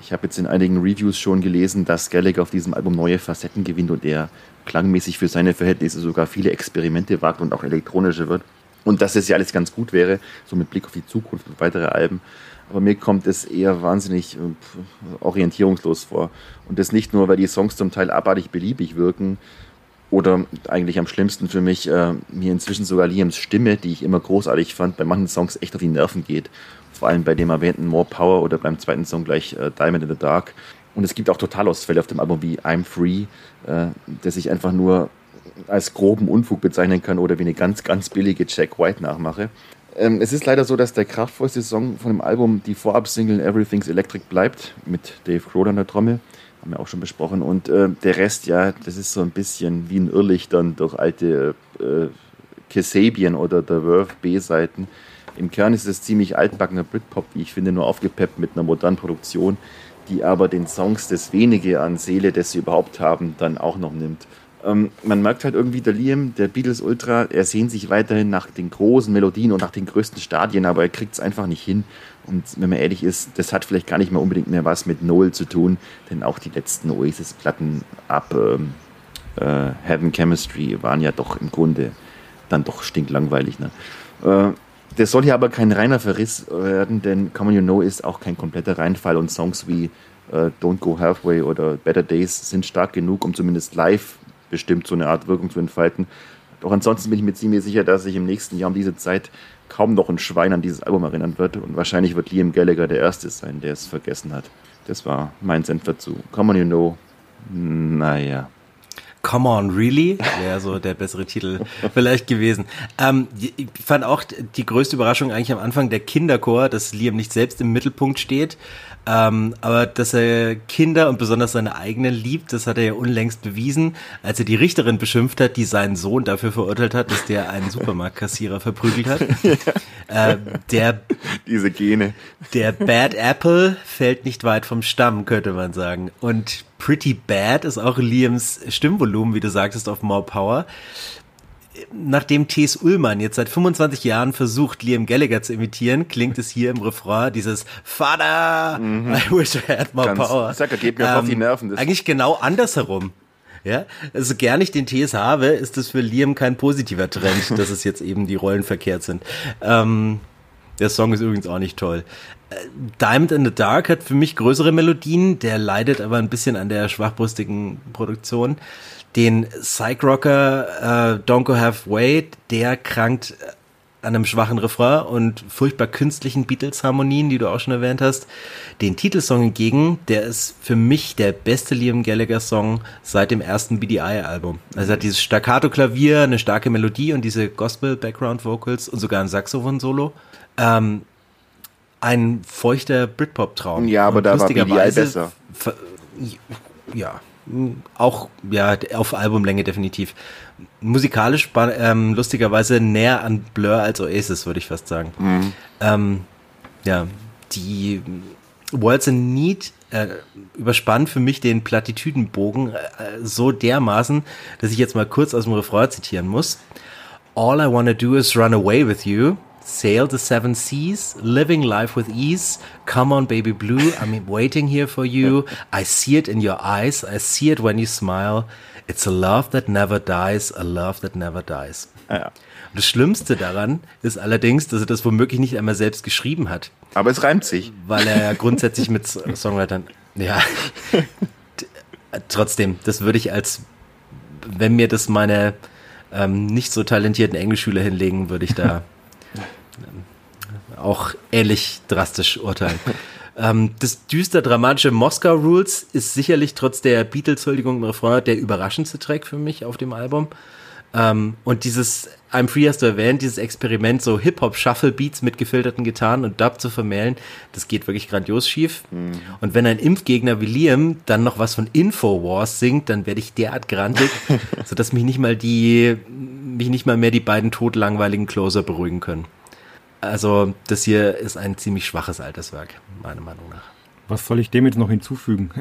Ich habe jetzt in einigen Reviews schon gelesen, dass Gallagher auf diesem Album neue Facetten gewinnt und er klangmäßig für seine Verhältnisse sogar viele Experimente wagt und auch elektronische wird. Und dass es ja alles ganz gut wäre, so mit Blick auf die Zukunft und weitere Alben. Aber mir kommt es eher wahnsinnig äh, orientierungslos vor. Und das nicht nur, weil die Songs zum Teil abartig beliebig wirken oder eigentlich am schlimmsten für mich äh, mir inzwischen sogar Liams Stimme, die ich immer großartig fand, bei manchen Songs echt auf die Nerven geht. Vor allem bei dem erwähnten More Power oder beim zweiten Song gleich äh, Diamond in the Dark. Und es gibt auch Totalausfälle auf dem Album wie I'm Free, äh, das ich einfach nur als groben Unfug bezeichnen kann oder wie eine ganz, ganz billige Jack White nachmache. Ähm, es ist leider so, dass der kraftvollste Song von dem Album die Vorab-Single Everything's Electric bleibt, mit Dave Grohl an der Trommel. Haben wir auch schon besprochen. Und äh, der Rest, ja, das ist so ein bisschen wie ein Irrlichtern durch alte äh, Kasabian oder The Verve B-Seiten. Im Kern ist es ziemlich altbackener Britpop, wie ich finde, nur aufgepeppt mit einer modernen Produktion, die aber den Songs das wenige an Seele, das sie überhaupt haben, dann auch noch nimmt. Ähm, man merkt halt irgendwie, der Liam, der Beatles Ultra, er sehnt sich weiterhin nach den großen Melodien und nach den größten Stadien, aber er kriegt es einfach nicht hin. Und wenn man ehrlich ist, das hat vielleicht gar nicht mehr unbedingt mehr was mit Noel zu tun, denn auch die letzten Oasis-Platten ab ähm, äh, Heaven Chemistry waren ja doch im Grunde dann doch stinklangweilig. Ne? Äh, das soll hier aber kein reiner Verriss werden, denn Common You Know ist auch kein kompletter Reinfall und Songs wie äh, Don't Go Halfway oder Better Days sind stark genug, um zumindest live bestimmt so eine Art Wirkung zu entfalten. Doch ansonsten bin ich mir ziemlich sicher, dass sich im nächsten Jahr um diese Zeit kaum noch ein Schwein an dieses Album erinnern wird und wahrscheinlich wird Liam Gallagher der Erste sein, der es vergessen hat. Das war mein Senf dazu. Common You Know, naja. Come on, really? Wäre so der bessere Titel vielleicht gewesen. Ähm, ich fand auch die größte Überraschung eigentlich am Anfang der Kinderchor, dass Liam nicht selbst im Mittelpunkt steht, ähm, aber dass er Kinder und besonders seine eigenen liebt, das hat er ja unlängst bewiesen, als er die Richterin beschimpft hat, die seinen Sohn dafür verurteilt hat, dass der einen Supermarktkassierer verprügelt hat. ja. äh, der, Diese Gene. Der Bad Apple fällt nicht weit vom Stamm, könnte man sagen. Und Pretty Bad ist auch Liams Stimmvolumen, wie du sagtest, auf More Power nachdem T.S. Ullmann jetzt seit 25 Jahren versucht, Liam Gallagher zu imitieren, klingt es hier im Refrain dieses Vater, mhm. I wish I had more Ganz, power. Sag, geht mir ähm, auf die ähm, Nerven. Das eigentlich genau andersherum. Ja, also gern ich den TS habe, ist das für Liam kein positiver Trend, dass es jetzt eben die Rollen verkehrt sind. Ähm, der Song ist übrigens auch nicht toll. Äh, Diamond in the Dark hat für mich größere Melodien, der leidet aber ein bisschen an der schwachbrüstigen Produktion den Psych-Rocker äh, Don't Go Halfway, der krankt an einem schwachen Refrain und furchtbar künstlichen Beatles-Harmonien, die du auch schon erwähnt hast. Den Titelsong hingegen, der ist für mich der beste Liam Gallagher-Song seit dem ersten BDI-Album. Also er hat dieses Staccato-Klavier, eine starke Melodie und diese Gospel-Background-Vocals und sogar ein Saxophon-Solo. Ähm, ein feuchter Britpop-Traum. Ja, aber und da war BDI besser. Ja, auch ja auf Albumlänge definitiv. Musikalisch ähm, lustigerweise näher an Blur als Oasis, würde ich fast sagen. Mhm. Ähm, ja, die Worlds in Need äh, überspannt für mich den Plattitüdenbogen äh, so dermaßen, dass ich jetzt mal kurz aus dem Refrain zitieren muss. All I wanna do is run away with you sail the seven seas, living life with ease. Come on, baby blue, I'm waiting here for you. I see it in your eyes, I see it when you smile. It's a love that never dies, a love that never dies. Ja. Und das Schlimmste daran ist allerdings, dass er das womöglich nicht einmal selbst geschrieben hat. Aber es reimt sich. Weil er ja grundsätzlich mit Songwritern, ja. Trotzdem, das würde ich als, wenn mir das meine ähm, nicht so talentierten Englischschüler hinlegen, würde ich da auch ähnlich drastisch urteilen. ähm, das düster dramatische Moskau Rules ist sicherlich trotz der Beatles-Huldigung im Refrain der überraschendste Track für mich auf dem Album. Ähm, und dieses I'm Free hast du erwähnt, dieses Experiment, so Hip-Hop-Shuffle-Beats mit gefilterten Gitarren und Dub zu vermählen, das geht wirklich grandios schief. Mhm. Und wenn ein Impfgegner wie Liam dann noch was von Infowars singt, dann werde ich derart grantig, sodass mich nicht mal die, mich nicht mal mehr die beiden totlangweiligen Closer beruhigen können. Also, das hier ist ein ziemlich schwaches Alterswerk, meiner Meinung nach. Was soll ich dem jetzt noch hinzufügen?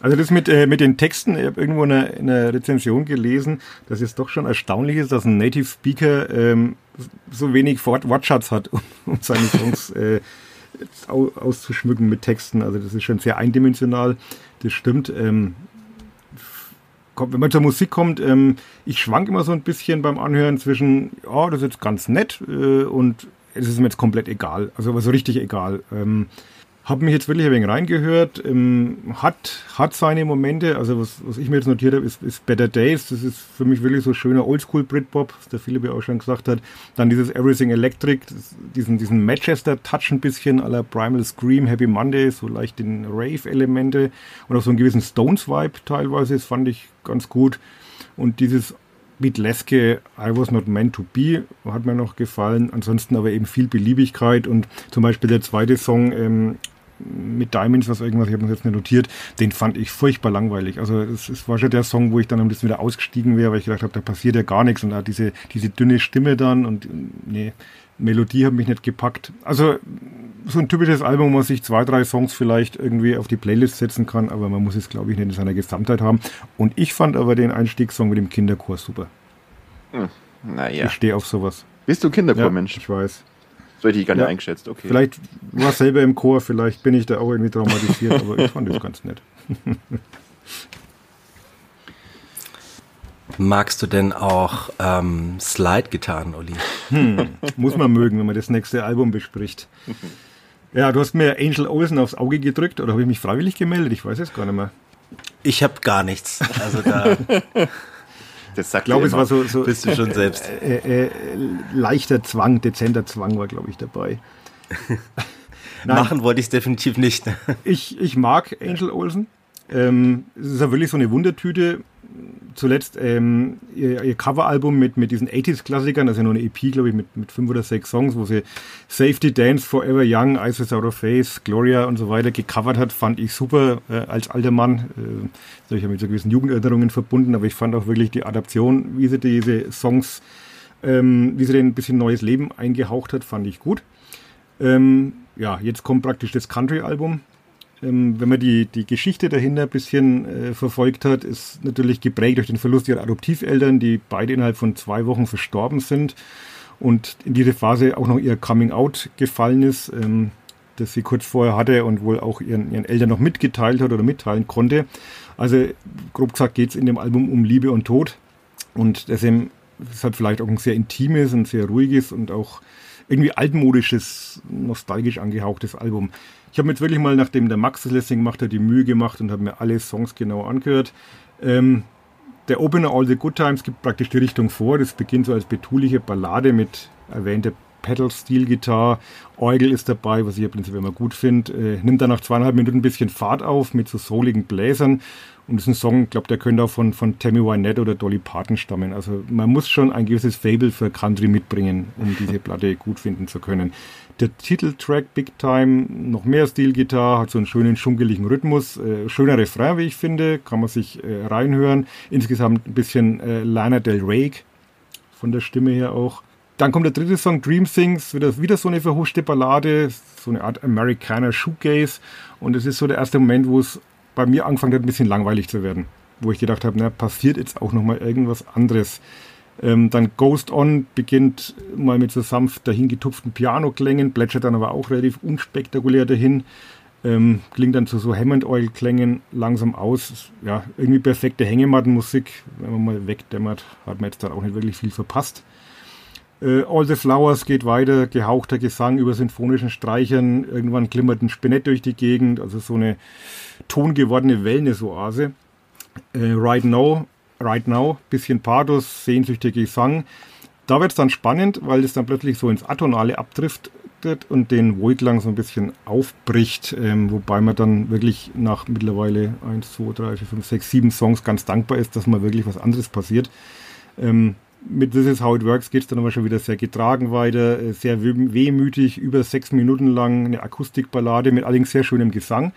Also das mit, äh, mit den Texten, ich habe irgendwo in einer, in einer Rezension gelesen, dass es doch schon erstaunlich ist, dass ein Native Speaker ähm, so wenig Wortschatz hat, um, um seine Songs äh, auszuschmücken mit Texten. Also das ist schon sehr eindimensional, das stimmt. Ähm, wenn man zur Musik kommt, ähm, ich schwank immer so ein bisschen beim Anhören zwischen, ja, das ist jetzt ganz nett äh, und es ist mir jetzt komplett egal. Also aber so richtig egal. Ähm, habe mich jetzt wirklich ein wenig reingehört. Ähm, hat, hat seine Momente. Also was, was ich mir jetzt notiert habe, ist, ist Better Days. Das ist für mich wirklich so schöner Oldschool Britpop, was der Philipp ja auch schon gesagt hat. Dann dieses Everything Electric, das, diesen, diesen Manchester-Touch ein bisschen aller Primal Scream, Happy Monday, so leicht den Rave-Elemente und auch so einen gewissen Stones-Vibe teilweise. Das fand ich ganz gut. Und dieses Beatleske I Was Not Meant to Be hat mir noch gefallen. Ansonsten aber eben viel Beliebigkeit und zum Beispiel der zweite Song ähm, mit Diamonds, was irgendwas, ich habe mir jetzt nicht notiert, den fand ich furchtbar langweilig. Also es, es war schon der Song, wo ich dann ein bisschen wieder ausgestiegen wäre, weil ich gedacht habe, da passiert ja gar nichts und da diese, diese dünne Stimme dann und nee, Melodie hat mich nicht gepackt. Also so ein typisches Album, wo man sich zwei, drei Songs vielleicht irgendwie auf die Playlist setzen kann, aber man muss es, glaube ich, nicht in seiner Gesamtheit haben. Und ich fand aber den Einstiegssong mit dem Kinderchor super. Hm, naja. Ich stehe auf sowas. Bist du Kinderchor-Mensch? Ja, ich weiß. So hätte ich gar nicht ja, eingeschätzt, okay. Vielleicht war selber im Chor, vielleicht bin ich da auch irgendwie traumatisiert, aber ich fand das ganz nett. Magst du denn auch ähm, Slide-Gitarren, Olli? Hm, muss man mögen, wenn man das nächste Album bespricht. Ja, du hast mir Angel Olsen aufs Auge gedrückt oder habe ich mich freiwillig gemeldet? Ich weiß es gar nicht mehr. Ich habe gar nichts. Also da. Das sagt ich glaube, es war so, so bist du schon selbst. Äh, äh, äh, leichter Zwang, dezenter Zwang war, glaube ich, dabei. Machen wollte ich es definitiv nicht. ich, ich mag Angel Olsen. Ähm, es ist ja wirklich so eine Wundertüte zuletzt ähm, ihr, ihr Coveralbum mit, mit diesen 80s-Klassikern, also nur eine EP, glaube ich, mit, mit fünf oder sechs Songs, wo sie Safety Dance, Forever Young, Ice Without a Face, Gloria und so weiter gecovert hat, fand ich super äh, als alter Mann. Äh, ich habe mit so gewissen Jugenderinnerungen verbunden, aber ich fand auch wirklich die Adaption, wie sie diese Songs, ähm, wie sie denen ein bisschen neues Leben eingehaucht hat, fand ich gut. Ähm, ja, jetzt kommt praktisch das Country-Album, ähm, wenn man die, die Geschichte dahinter ein bisschen äh, verfolgt hat, ist natürlich geprägt durch den Verlust ihrer Adoptiveltern, die beide innerhalb von zwei Wochen verstorben sind und in diese Phase auch noch ihr Coming Out gefallen ist, ähm, das sie kurz vorher hatte und wohl auch ihren, ihren Eltern noch mitgeteilt hat oder mitteilen konnte. Also grob gesagt geht es in dem Album um Liebe und Tod und deswegen ist halt vielleicht auch ein sehr intimes und sehr ruhiges und auch irgendwie altmodisches, nostalgisch angehauchtes Album. Ich habe mir jetzt wirklich mal, nachdem der Max das Lessing gemacht hat, die Mühe gemacht und habe mir alle Songs genau angehört. Ähm, der Opener All the Good Times gibt praktisch die Richtung vor. Das beginnt so als betuliche Ballade mit erwähnter Pedal-Steel-Gitarre. Eugel ist dabei, was ich ja prinzipiell immer gut finde. Äh, nimmt dann nach zweieinhalb Minuten ein bisschen Fahrt auf mit so souligen Bläsern. Und das ist ein Song, ich glaube, der könnte auch von, von Tammy Wynette oder Dolly Parton stammen. Also man muss schon ein gewisses Fable für Country mitbringen, um diese Platte gut finden zu können. Der Titeltrack Big Time, noch mehr Stilgitarre, hat so einen schönen schunkeligen Rhythmus, äh, schöner Refrain, wie ich finde, kann man sich äh, reinhören. Insgesamt ein bisschen äh, Lana Del Rey von der Stimme her auch. Dann kommt der dritte Song, Dream Things, wieder, wieder so eine verhuschte Ballade, so eine Art Amerikaner Shoegaze. Und es ist so der erste Moment, wo es bei mir angefangen hat, ein bisschen langweilig zu werden. Wo ich gedacht habe, na, passiert jetzt auch nochmal irgendwas anderes. Ähm, dann Ghost On beginnt mal mit so sanft dahingetupften Piano-Klängen, plätschert dann aber auch relativ unspektakulär dahin. Ähm, klingt dann zu so Hammond-Oil-Klängen langsam aus. Ja, irgendwie perfekte Hängemattenmusik. Wenn man mal wegdämmert, hat man jetzt dann auch nicht wirklich viel verpasst. Äh, All the Flowers geht weiter, gehauchter Gesang über sinfonischen Streichern. Irgendwann glimmert ein Spinett durch die Gegend, also so eine tongewordene Wellness-Oase. Äh, right Now Right Now, bisschen Pathos, sehnsüchtiger Gesang. Da wird es dann spannend, weil es dann plötzlich so ins Atonale abdriftet und den Wohlklang so ein bisschen aufbricht, ähm, wobei man dann wirklich nach mittlerweile 1, 2, 3, 4, 5, 6, 7 Songs ganz dankbar ist, dass mal wirklich was anderes passiert. Ähm, mit This Is How It Works geht es dann aber schon wieder sehr getragen weiter, äh, sehr wehmütig, über sechs Minuten lang eine Akustikballade mit allerdings sehr schönem Gesang,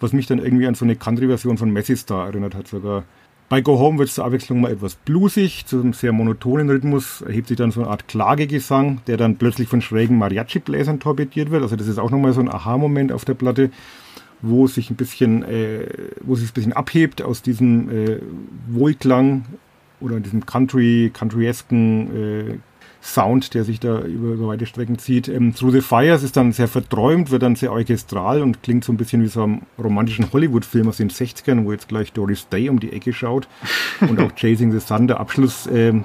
was mich dann irgendwie an so eine Country-Version von Messi Star erinnert hat sogar. Bei Go Home wird es zur Abwechslung mal etwas bluesig, zu einem sehr monotonen Rhythmus erhebt sich dann so eine Art Klagegesang, der dann plötzlich von schrägen Mariachi-Bläsern torpediert wird. Also das ist auch nochmal so ein Aha-Moment auf der Platte, wo sich ein bisschen, äh, wo sich ein bisschen abhebt aus diesem äh, Wohlklang oder diesem Country, Countryesken äh, Sound, der sich da über, über weite Strecken zieht. Ähm, Through the Fires ist dann sehr verträumt, wird dann sehr orchestral und klingt so ein bisschen wie so ein romantischen Hollywood-Film aus den 60ern, wo jetzt gleich Doris Day um die Ecke schaut. und auch Chasing the Sun, der Abschlusstrack, ähm,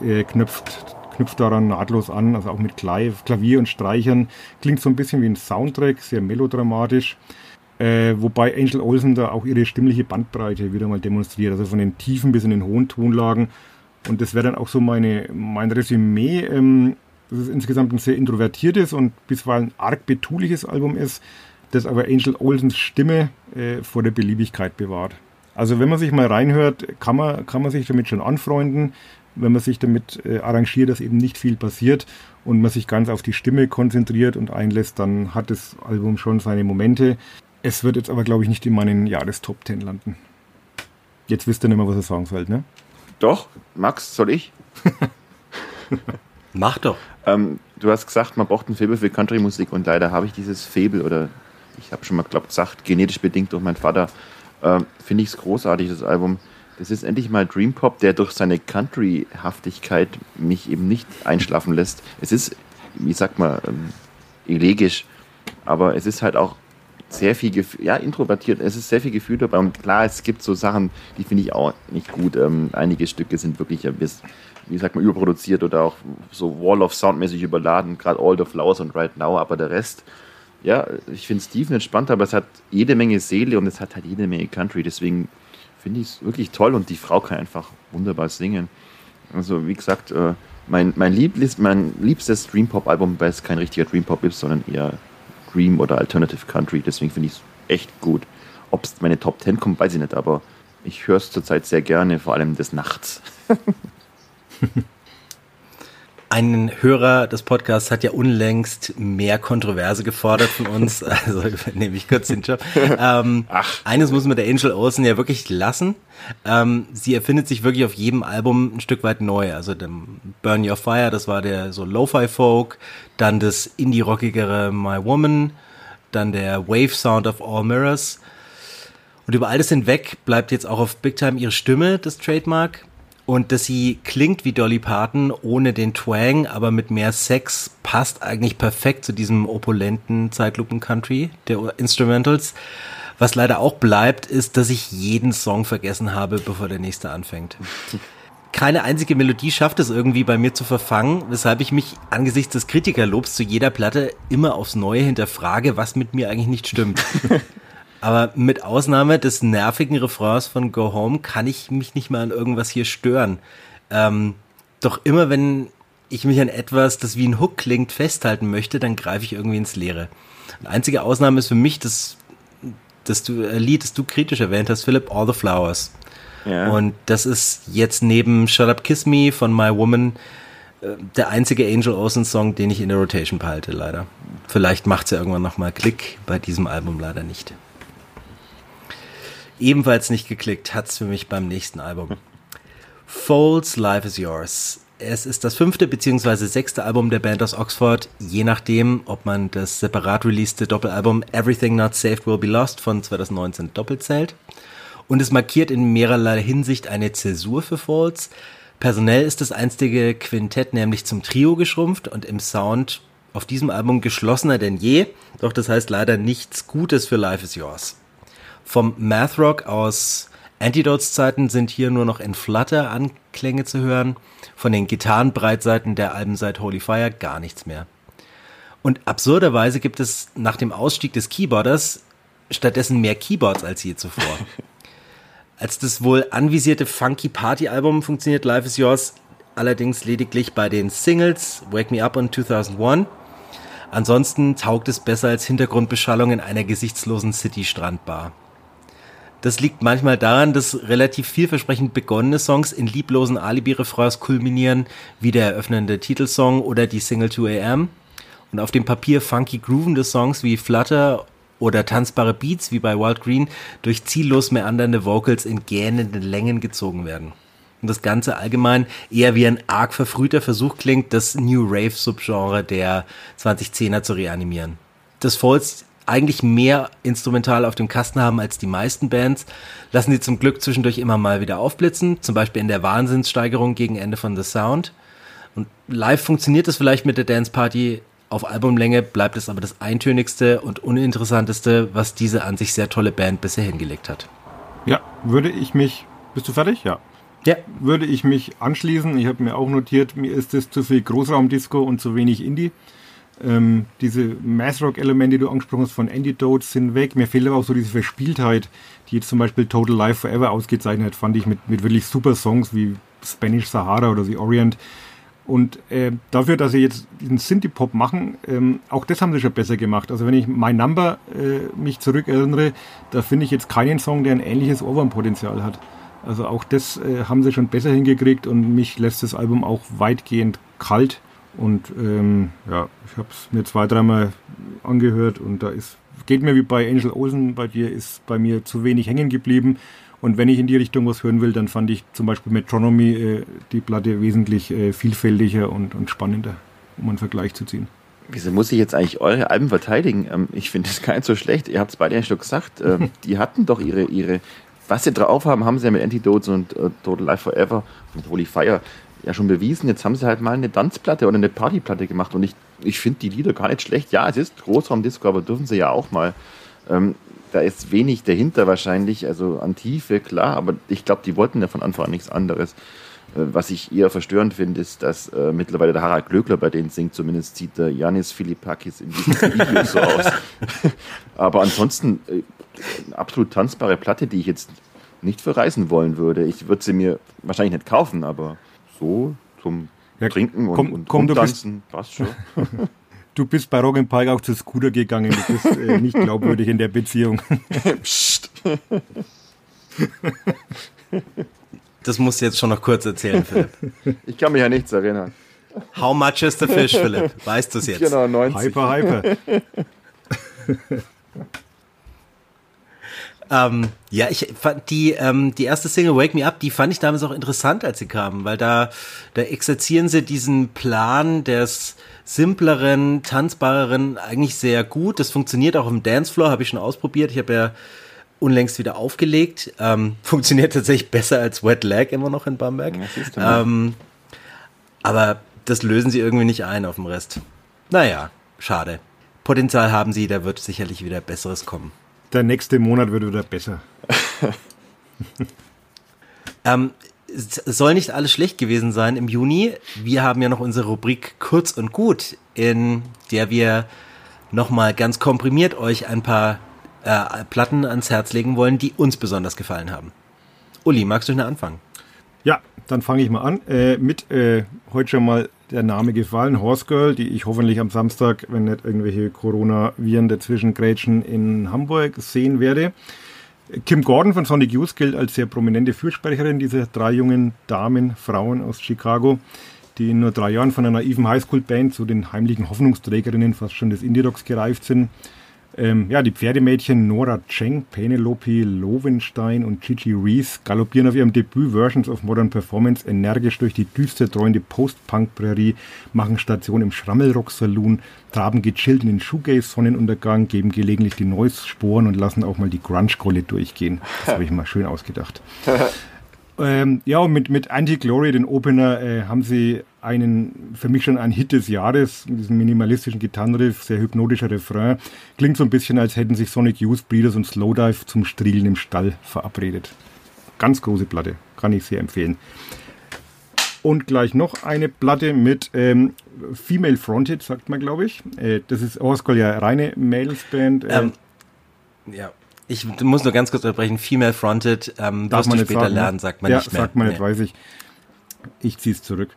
äh, knüpft, knüpft daran nahtlos an, also auch mit Klavier und Streichern. Klingt so ein bisschen wie ein Soundtrack, sehr melodramatisch. Äh, wobei Angel Olsen da auch ihre stimmliche Bandbreite wieder mal demonstriert, also von den tiefen bis in den hohen Tonlagen und das wäre dann auch so meine, mein Resümee, ähm, dass es insgesamt ein sehr introvertiertes und bisweilen arg betuliches Album ist, das aber Angel Olsens Stimme äh, vor der Beliebigkeit bewahrt. Also wenn man sich mal reinhört, kann man, kann man sich damit schon anfreunden, wenn man sich damit äh, arrangiert, dass eben nicht viel passiert und man sich ganz auf die Stimme konzentriert und einlässt, dann hat das Album schon seine Momente. Es wird jetzt aber, glaube ich, nicht in meinen Jahrestop 10 landen. Jetzt wisst ihr nicht mehr, was ihr sagen sollt, ne? Doch, Max, soll ich? Mach doch. Ähm, du hast gesagt, man braucht ein Faible für Country-Musik und leider habe ich dieses Faible oder ich habe schon mal glaubt, gesagt, genetisch bedingt durch meinen Vater. Ähm, Finde ich es großartig, das Album. Das ist endlich mal Dream Pop, der durch seine Country-Haftigkeit mich eben nicht einschlafen lässt. Es ist, wie sagt man, ähm, elegisch, aber es ist halt auch sehr viel Gefühl, ja, introvertiert. Es ist sehr viel Gefühl dabei. Und klar, es gibt so Sachen, die finde ich auch nicht gut. Ähm, einige Stücke sind wirklich wie sagt man, überproduziert oder auch so Wall of Sound mäßig überladen. Gerade All the Flowers und Right Now. Aber der Rest, ja, ich finde Steven entspannt, aber es hat jede Menge Seele und es hat halt jede Menge Country. Deswegen finde ich es wirklich toll und die Frau kann einfach wunderbar singen. Also, wie gesagt, äh, mein, mein, Lieblis, mein liebstes Dream Pop Album, weil es kein richtiger Dream Pop ist, sondern eher Dream oder Alternative Country. Deswegen finde ich es echt gut. Ob es meine Top 10 kommt, weiß ich nicht, aber ich höre es zurzeit sehr gerne, vor allem des Nachts. Ein Hörer des Podcasts hat ja unlängst mehr Kontroverse gefordert von uns. Also nehme ich kurz den Job. Ähm, Ach. Eines muss man der Angel Olsen ja wirklich lassen. Ähm, sie erfindet sich wirklich auf jedem Album ein Stück weit neu. Also dem Burn Your Fire, das war der so Lo-Fi Folk, dann das Indie-rockigere My Woman, dann der Wave Sound of All Mirrors. Und über alles hinweg bleibt jetzt auch auf Big Time ihre Stimme, das Trademark. Und dass sie klingt wie Dolly Parton ohne den Twang, aber mit mehr Sex, passt eigentlich perfekt zu diesem opulenten Zeitlupen-Country der Instrumentals. Was leider auch bleibt, ist, dass ich jeden Song vergessen habe, bevor der nächste anfängt. Keine einzige Melodie schafft es irgendwie bei mir zu verfangen, weshalb ich mich angesichts des Kritikerlobs zu jeder Platte immer aufs Neue hinterfrage, was mit mir eigentlich nicht stimmt. Aber mit Ausnahme des nervigen Refrains von Go Home kann ich mich nicht mal an irgendwas hier stören. Ähm, doch immer wenn ich mich an etwas, das wie ein Hook klingt, festhalten möchte, dann greife ich irgendwie ins Leere. Die einzige Ausnahme ist für mich das, das du, äh, Lied, das du kritisch erwähnt hast, Philip, All the Flowers. Ja. Und das ist jetzt neben Shut Up Kiss Me von My Woman äh, der einzige Angel Olsen Song, den ich in der Rotation behalte, leider. Vielleicht macht es ja irgendwann nochmal Klick, bei diesem Album leider nicht. Ebenfalls nicht geklickt hat's für mich beim nächsten Album. Folds Life is Yours. Es ist das fünfte bzw. sechste Album der Band aus Oxford, je nachdem, ob man das separat releaste Doppelalbum Everything Not Saved Will Be Lost von 2019 doppelt zählt. Und es markiert in mehrerlei Hinsicht eine Zäsur für Folds. Personell ist das einstige Quintett nämlich zum Trio geschrumpft und im Sound auf diesem Album geschlossener denn je, doch das heißt leider nichts Gutes für Life is Yours. Vom Math Rock aus Antidotes Zeiten sind hier nur noch in Flutter Anklänge zu hören. Von den Gitarrenbreitseiten der Alben seit Holy Fire gar nichts mehr. Und absurderweise gibt es nach dem Ausstieg des Keyboarders stattdessen mehr Keyboards als je zuvor. Als das wohl anvisierte Funky Party Album funktioniert Life is Yours allerdings lediglich bei den Singles Wake Me Up und 2001. Ansonsten taugt es besser als Hintergrundbeschallung in einer gesichtslosen City-Strandbar. Das liegt manchmal daran, dass relativ vielversprechend begonnene Songs in lieblosen Alibi-Refrains kulminieren, wie der eröffnende Titelsong oder die Single 2 AM. Und auf dem Papier funky groovende Songs wie Flutter oder tanzbare Beats wie bei Wild Green durch ziellos meandernde Vocals in gähnenden Längen gezogen werden. Und das Ganze allgemein eher wie ein arg verfrühter Versuch klingt, das New Rave Subgenre der 2010er zu reanimieren. Das Falls eigentlich mehr instrumental auf dem Kasten haben als die meisten Bands, lassen sie zum Glück zwischendurch immer mal wieder aufblitzen, zum Beispiel in der Wahnsinnssteigerung gegen Ende von The Sound. Und live funktioniert es vielleicht mit der Dance Party, auf Albumlänge bleibt es aber das eintönigste und uninteressanteste, was diese an sich sehr tolle Band bisher hingelegt hat. Ja, würde ich mich. Bist du fertig? Ja. Ja. Würde ich mich anschließen. Ich habe mir auch notiert, mir ist es zu viel Großraumdisco und zu wenig Indie. Ähm, diese Mathrock-Elemente, die du angesprochen hast, von Antidote sind weg. Mir fehlt aber auch so diese Verspieltheit, die jetzt zum Beispiel Total Life Forever ausgezeichnet hat, fand ich mit, mit wirklich super Songs wie Spanish Sahara oder The Orient. Und äh, dafür, dass sie jetzt diesen Synthie-Pop machen, ähm, auch das haben sie schon besser gemacht. Also wenn ich My Number äh, mich zurückerinnere, da finde ich jetzt keinen Song, der ein ähnliches Ohrwurmpotenzial hat. Also auch das äh, haben sie schon besser hingekriegt und mich lässt das Album auch weitgehend kalt. Und ähm, ja, ich habe es mir zwei, dreimal angehört und da ist, geht mir wie bei Angel Olsen, bei dir ist bei mir zu wenig hängen geblieben. Und wenn ich in die Richtung was hören will, dann fand ich zum Beispiel Metronomy äh, die Platte wesentlich äh, vielfältiger und, und spannender, um einen Vergleich zu ziehen. Wieso muss ich jetzt eigentlich eure Alben verteidigen? Ähm, ich finde es gar nicht so schlecht. Ihr habt es beide ja schon gesagt. Ähm, die hatten doch ihre, ihre, was sie drauf haben, haben sie ja mit Antidotes und äh, Total Life Forever und Holy Fire ja schon bewiesen. Jetzt haben sie halt mal eine Tanzplatte oder eine Partyplatte gemacht und ich, ich finde die Lieder gar nicht schlecht. Ja, es ist Großraumdisco, aber dürfen sie ja auch mal. Ähm, da ist wenig dahinter wahrscheinlich, also an Tiefe, klar, aber ich glaube, die wollten ja von Anfang an nichts anderes. Äh, was ich eher verstörend finde, ist, dass äh, mittlerweile der Harald Glöckler bei denen singt, zumindest sieht der Janis Philippakis in diesem Video so aus. aber ansonsten, äh, eine absolut tanzbare Platte, die ich jetzt nicht verreisen wollen würde. Ich würde sie mir wahrscheinlich nicht kaufen, aber so zum ja, Trinken und, komm, und komm, Tanzen passt schon. Du bist bei Rock Park auch zu Scooter gegangen. Du bist äh, nicht glaubwürdig in der Beziehung. Psst. Das musst du jetzt schon noch kurz erzählen, Philipp. Ich kann mich ja nichts erinnern. How much is the fish, Philipp? Weißt du es jetzt? Genau, 90. Hyper, hyper. Ähm, ja, ich fand die, ähm, die erste Single Wake Me Up, die fand ich damals auch interessant, als sie kam, weil da, da exerzieren sie diesen Plan des simpleren, tanzbareren eigentlich sehr gut. Das funktioniert auch im Dancefloor, habe ich schon ausprobiert. Ich habe ja unlängst wieder aufgelegt. Ähm, funktioniert tatsächlich besser als Wet Leg immer noch in Bamberg. Ähm, aber das lösen sie irgendwie nicht ein auf dem Rest. Naja, schade. Potenzial haben sie, da wird sicherlich wieder Besseres kommen der nächste Monat wird wieder besser. ähm, es soll nicht alles schlecht gewesen sein im Juni. Wir haben ja noch unsere Rubrik Kurz und Gut, in der wir nochmal ganz komprimiert euch ein paar äh, Platten ans Herz legen wollen, die uns besonders gefallen haben. Uli, magst du schnell anfangen? Ja, dann fange ich mal an äh, mit äh, heute schon mal der Name gefallen, Horse Girl, die ich hoffentlich am Samstag, wenn nicht irgendwelche Corona-Viren dazwischen grätschen, in Hamburg sehen werde. Kim Gordon von Sonic Youth gilt als sehr prominente Fürsprecherin dieser drei jungen Damen, Frauen aus Chicago, die in nur drei Jahren von einer naiven Highschool-Band zu den heimlichen Hoffnungsträgerinnen fast schon des Indie-Rocks gereift sind. Ähm, ja, die Pferdemädchen Nora Cheng, Penelope Lowenstein und Gigi Reese galoppieren auf ihrem Debüt Versions of Modern Performance energisch durch die düster treuende Post-Punk-Prärie, machen Station im Schrammelrock-Saloon, traben gechillt in den Shoegaze-Sonnenuntergang, geben gelegentlich die Noise-Sporen und lassen auch mal die Grunge-Kolle durchgehen. Das habe ich mal schön ausgedacht. Ähm, ja, und mit, mit Anti-Glory, den Opener, äh, haben sie einen, für mich schon ein Hit des Jahres, mit diesem minimalistischen Gitarrenriff, sehr hypnotischer Refrain. Klingt so ein bisschen, als hätten sich Sonic Youth, Breeders und Slowdive zum Strielen im Stall verabredet. Ganz große Platte, kann ich sehr empfehlen. Und gleich noch eine Platte mit ähm, Female Fronted, sagt man, glaube ich. Äh, das ist Orskol ja reine Males-Band. Äh, ähm, ja, ich muss nur ganz kurz unterbrechen. Female Fronted, ähm, Darf wirst man du später sagen, lernen, sagt man ja, nicht mehr. sagt man nicht, nee. weiß ich. Ich ziehe es zurück.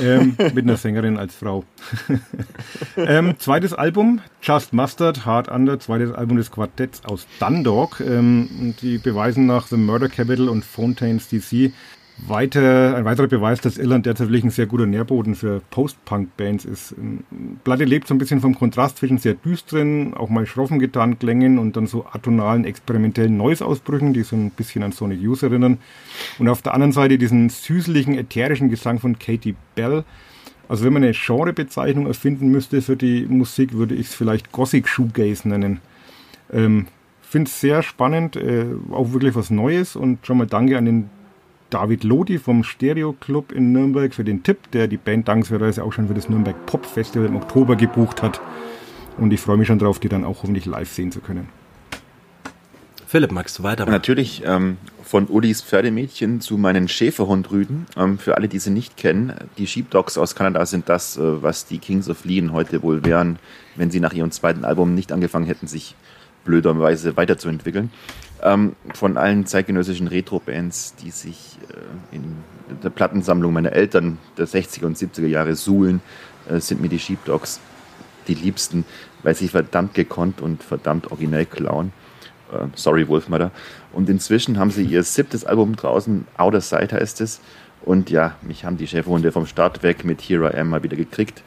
ähm, mit einer Sängerin als Frau. ähm, zweites Album, Just Mustard, Hard Under, zweites Album des Quartetts aus Dundalk. Ähm, die beweisen nach The Murder Capital und Fontaines DC weiter, ein weiterer Beweis, dass Irland derzeit wirklich ein sehr guter Nährboden für Post-Punk-Bands ist. Platte lebt so ein bisschen vom Kontrast zwischen sehr düsteren, auch mal schroffen getan Klängen und dann so atonalen, experimentellen Noise-Ausbrüchen, die so ein bisschen an Sonic Youth erinnern. Und auf der anderen Seite diesen süßlichen, ätherischen Gesang von Katie Bell. Also wenn man eine Genrebezeichnung erfinden müsste für die Musik, würde ich es vielleicht Gothic Shoegaze nennen. Ähm, Finde es sehr spannend, äh, auch wirklich was Neues und schon mal danke an den David Lodi vom Stereo Club in Nürnberg für den Tipp, der die Band dankenswerterweise auch schon für das Nürnberg Pop Festival im Oktober gebucht hat. Und ich freue mich schon darauf, die dann auch hoffentlich live sehen zu können. Philipp, magst du weiter? Natürlich, ähm, von Ulis Pferdemädchen zu meinen Schäferhundrüden. Ähm, für alle, die sie nicht kennen, die Sheepdogs aus Kanada sind das, äh, was die Kings of Lean heute wohl wären, wenn sie nach ihrem zweiten Album nicht angefangen hätten, sich blöderweise weiterzuentwickeln. Ähm, von allen zeitgenössischen Retro-Bands, die sich äh, in der Plattensammlung meiner Eltern der 60er und 70er Jahre suhlen, äh, sind mir die Sheepdogs die liebsten, weil sie verdammt gekonnt und verdammt originell klauen. Äh, sorry, Wolfmother. Und inzwischen haben sie ihr siebtes Album draußen, Outer Sight heißt es. Und ja, mich haben die Chefhunde vom Start weg mit Here I Am mal wieder gekriegt.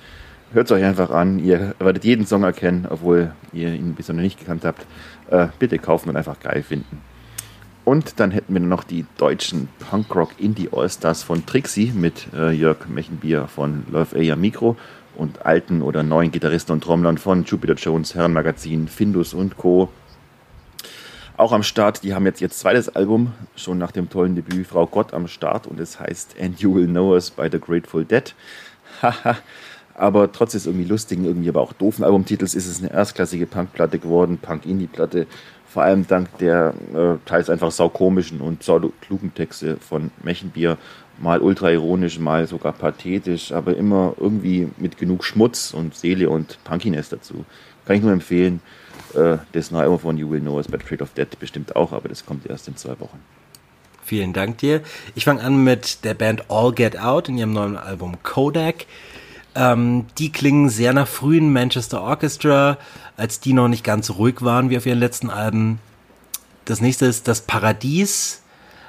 Hört es euch einfach an. Ihr werdet jeden Song erkennen, obwohl ihr ihn bisher noch nicht gekannt habt. Äh, bitte kaufen und einfach geil finden. Und dann hätten wir noch die deutschen Punkrock Indie Allstars von Trixie mit äh, Jörg Mechenbier von Love Air Mikro und alten oder neuen Gitarristen und Trommlern von Jupiter Jones, Herrenmagazin, Findus und Co. Auch am Start, die haben jetzt ihr zweites Album, schon nach dem tollen Debüt Frau Gott am Start und es heißt And You Will Know Us by the Grateful Dead. Haha, aber trotz des irgendwie lustigen, irgendwie aber auch doofen Albumtitels ist es eine erstklassige Punkplatte geworden, Punk-Indie-Platte. Vor allem dank der äh, teils einfach saukomischen und pseudo-klugen Texte von Mechenbier. Mal ultra ironisch, mal sogar pathetisch, aber immer irgendwie mit genug Schmutz und Seele und Punkiness dazu. Kann ich nur empfehlen. Äh, das neue Album von You Will Know Us by Trade of Dead bestimmt auch, aber das kommt erst in zwei Wochen. Vielen Dank dir. Ich fange an mit der Band All Get Out in ihrem neuen Album Kodak. Ähm, die klingen sehr nach frühen Manchester Orchestra, als die noch nicht ganz ruhig waren wie auf ihren letzten Alben. Das nächste ist Das Paradies,